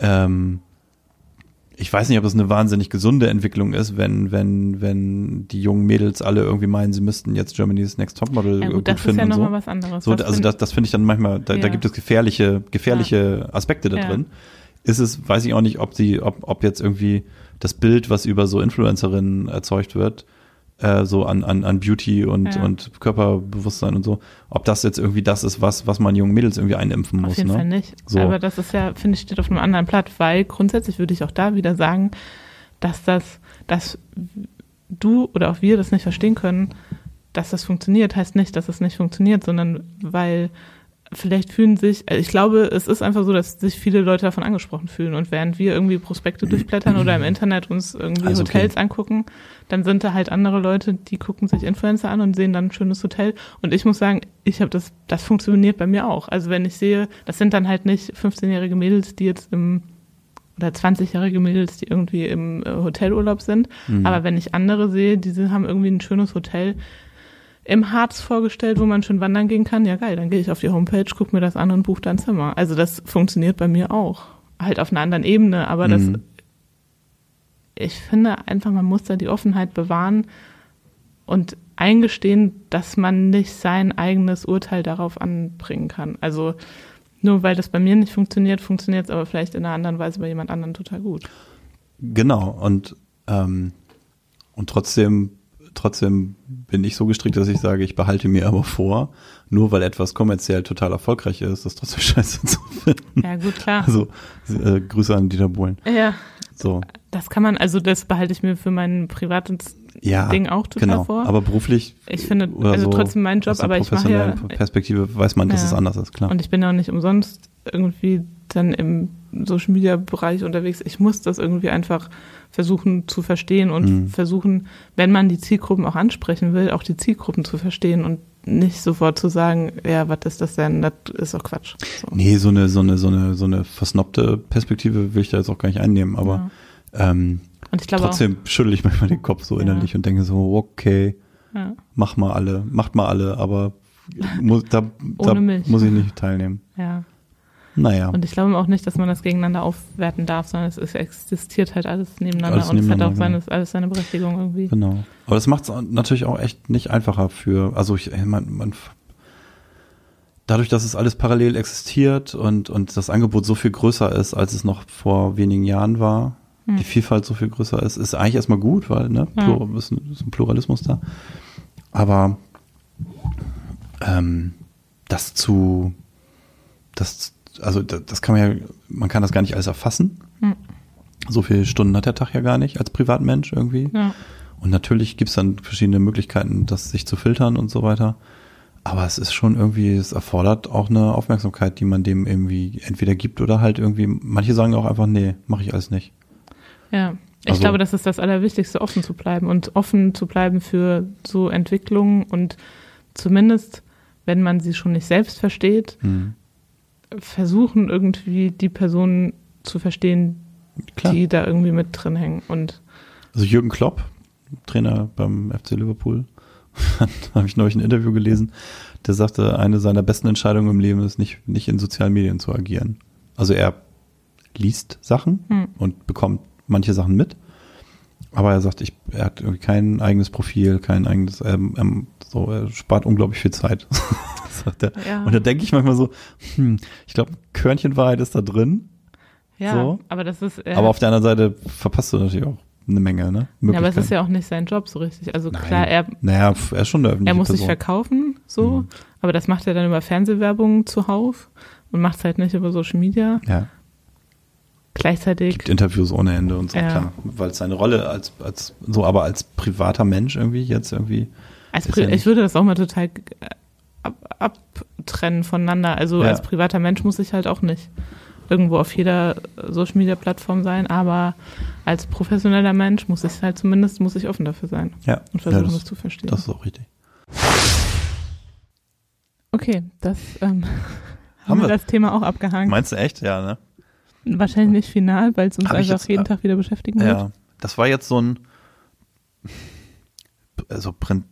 ähm, ich weiß nicht, ob das eine wahnsinnig gesunde Entwicklung ist, wenn, wenn, wenn die jungen Mädels alle irgendwie meinen, sie müssten jetzt Germany's Next Topmodel ja äh, gut, gut das ist finden ja und so. nochmal was anderes. So, Was also das, das finde ich dann manchmal, da, da Ja. gibt es gefährliche, gefährliche Aspekte da Ja. drin. Ist es, weiß ich auch nicht, ob sie, ob, ob jetzt irgendwie das Bild, was über so Influencerinnen erzeugt wird, äh, so an, an, an Beauty und, Ja. und Körperbewusstsein und so, ob das jetzt irgendwie das ist, was, was man jungen Mädels irgendwie einimpfen muss. Auf jeden ne? Fall nicht. So. Aber das ist ja, finde ich, steht auf einem anderen Blatt, weil grundsätzlich würde ich auch da wieder sagen, dass das, dass du oder auch wir das nicht verstehen können, dass das funktioniert, heißt nicht, dass es nicht funktioniert, sondern weil vielleicht fühlen sich, also ich glaube, es ist einfach so, dass sich viele Leute davon angesprochen fühlen. Und während wir irgendwie Prospekte durchblättern oder im Internet uns irgendwie Also okay. Hotels angucken, dann sind da halt andere Leute, die gucken sich Influencer an und sehen dann ein schönes Hotel. Und ich muss sagen, ich habe das, das funktioniert bei mir auch. Also wenn ich sehe, das sind dann halt nicht 15-jährige Mädels, die jetzt im oder 20-jährige Mädels, die irgendwie im äh, Hotelurlaub sind. Mhm. Aber wenn ich andere sehe, die haben irgendwie ein schönes Hotel im Harz vorgestellt, wo man schön wandern gehen kann, ja geil, dann gehe ich auf die Homepage, gucke mir das an und buche da ein Zimmer. Also das funktioniert bei mir auch. Halt auf einer anderen Ebene, aber das, Mhm. ich finde einfach, man muss da die Offenheit bewahren und eingestehen, dass man nicht sein eigenes Urteil darauf anbringen kann. Also nur weil das bei mir nicht funktioniert, funktioniert es aber vielleicht in einer anderen Weise bei jemand anderem total gut. Genau, und, ähm, und trotzdem, trotzdem bin ich so gestrickt, dass ich sage, ich behalte mir aber vor, nur weil etwas kommerziell total erfolgreich ist, das trotzdem scheiße zu finden. Ja, gut, klar. Also äh, Grüße an Dieter Bohlen. ja, So, das kann man, also das behalte ich mir für mein privates ja, Ding auch total genau. vor. Aber beruflich ich finde, also so trotzdem mein Job, aus aber ich mache ja, Perspektive weiß man, dass Ja. es anders ist, klar. und ich bin ja auch nicht umsonst irgendwie dann im Social Media Bereich unterwegs. Ich muss das irgendwie einfach versuchen zu verstehen und Mhm. versuchen, wenn man die Zielgruppen auch ansprechen will, auch die Zielgruppen zu verstehen und nicht sofort zu sagen, ja, was ist das denn? Das ist doch Quatsch. So. Nee, so eine, so eine, so eine, so eine versnobte Perspektive will ich da jetzt auch gar nicht einnehmen, aber ähm, Und ich glaube trotzdem schüttel ich manchmal den Kopf so Ja. innerlich und denke so, okay, ja, mach mal alle, macht mal alle, aber muss, da, da muss ich nicht teilnehmen. ja. Naja, Und ich glaube auch nicht, dass man das gegeneinander aufwerten darf, sondern es ist, existiert halt alles nebeneinander Alles und es hat nebeneinander, auch seine, genau. alles seine Berechtigung irgendwie. genau. Aber das macht es natürlich auch echt nicht einfacher für, also ich, man, man, dadurch, dass es alles parallel existiert und, und das Angebot so viel größer ist, als es noch vor wenigen Jahren war, Hm. die Vielfalt so viel größer ist, ist eigentlich erstmal gut, weil ne, Ja. Ist, ein, ist ein Pluralismus da. Aber ähm, das zu, das, also das, kann man ja, man kann das gar nicht alles erfassen. Hm. So viele Stunden hat der Tag ja gar nicht als Privatmensch irgendwie. Ja. Und natürlich gibt's dann verschiedene Möglichkeiten, das sich zu filtern und so weiter. Aber es ist schon irgendwie, es erfordert auch eine Aufmerksamkeit, die man dem irgendwie entweder gibt oder halt irgendwie, manche sagen auch einfach, nee, mache ich alles nicht. Ja, ich Also- glaube, das ist das Allerwichtigste, offen zu bleiben und offen zu bleiben für so Entwicklungen und zumindest, wenn man sie schon nicht selbst versteht, Hm. Versuchen irgendwie die Personen zu verstehen, Klar. die da irgendwie mit drin hängen. Und Also Jürgen Klopp, Trainer beim FC Liverpool, habe ich neulich ein Interview gelesen, der sagte, eine seiner besten Entscheidungen im Leben ist nicht, nicht in sozialen Medien zu agieren. Also er liest Sachen Hm. und bekommt manche Sachen mit, Aber er sagt, ich, er hat irgendwie kein eigenes Profil, kein eigenes, ähm, ähm, so, er spart unglaublich viel Zeit. sagt er. Ja. Und da denke ich manchmal so, hm, ich glaube, Körnchen Wahrheit ist da drin. Ja, So. aber das ist, äh, Aber auf der anderen Seite verpasst du natürlich auch eine Menge, ne? ja, aber es ist ja auch nicht sein Job so richtig. Also Nein. klar, er, Naja, er ist schon eine öffentliche er muss sich Person. verkaufen, so, Mhm. aber das macht er dann über Fernsehwerbung zuhauf und macht es halt nicht über Social Media. Ja, Gleichzeitig, gibt Interviews ohne Ende und so, Ja. klar. Weil seine Rolle als, als, so, aber als privater Mensch irgendwie jetzt irgendwie, als ja ich würde das auch mal total ab, abtrennen voneinander. Also Ja. als privater Mensch muss ich halt auch nicht irgendwo auf jeder Social Media Plattform sein, aber als professioneller Mensch muss ich halt zumindest muss ich offen dafür sein ja, und versuchen, das, das, zu verstehen. das ist auch richtig. okay, das ähm, Haben haben wir das Thema auch abgehakt. Meinst du echt? Ja, ne? Wahrscheinlich nicht final, weil es uns einfach jetzt- jeden Tag wieder beschäftigen wird. Ja, das war jetzt so ein, also Print,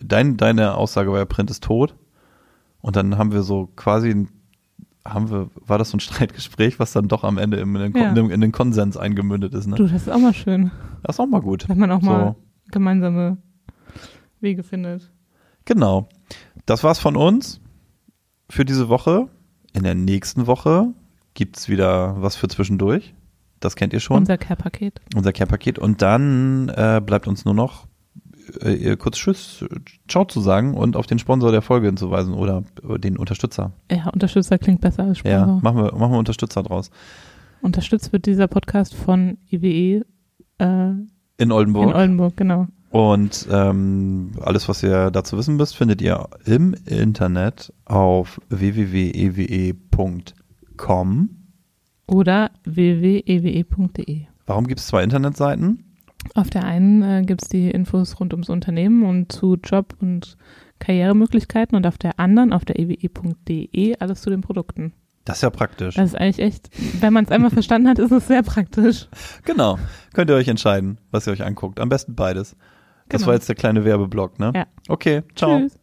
dein, deine Aussage war ja Print ist tot. Und dann haben wir so quasi, haben wir, war das so ein Streitgespräch, was dann doch am Ende in den, Ja. in den, Konsens eingemündet ist, ne? Du, das ist auch mal schön, Das ist auch mal gut. wenn man auch mal So. gemeinsame Wege findet. Genau. Das war's von uns für diese Woche. In der nächsten Woche gibt's wieder was für zwischendurch. Das kennt ihr schon. Unser Care-Paket. unser Care-Paket. Und dann äh, bleibt uns nur noch äh, ihr kurz Tschüss, Ciao zu sagen und auf den Sponsor der Folge hinzuweisen oder den Unterstützer. Ja, Unterstützer klingt besser als Ja, Sponsor. machen wir, machen wir Unterstützer draus. Unterstützt wird dieser Podcast von IWE äh, In Oldenburg. in Oldenburg, genau. und ähm, alles, was ihr dazu wissen müsst, findet ihr im Internet auf www.ewe.com. Oder www.ewe.de. Warum gibt es zwei Internetseiten? Auf der einen äh, gibt es die Infos rund ums Unternehmen und zu Job- und Karrieremöglichkeiten und auf der anderen, auf der ewe.de, alles zu den Produkten. Das ist ja praktisch. Das ist eigentlich echt, wenn man es einmal verstanden hat, ist es sehr praktisch. Genau. Könnt ihr euch entscheiden, was ihr euch anguckt. Am besten beides. Das Genau. war jetzt der kleine Werbeblock, ne? Ja. Okay, ciao. Tschüss.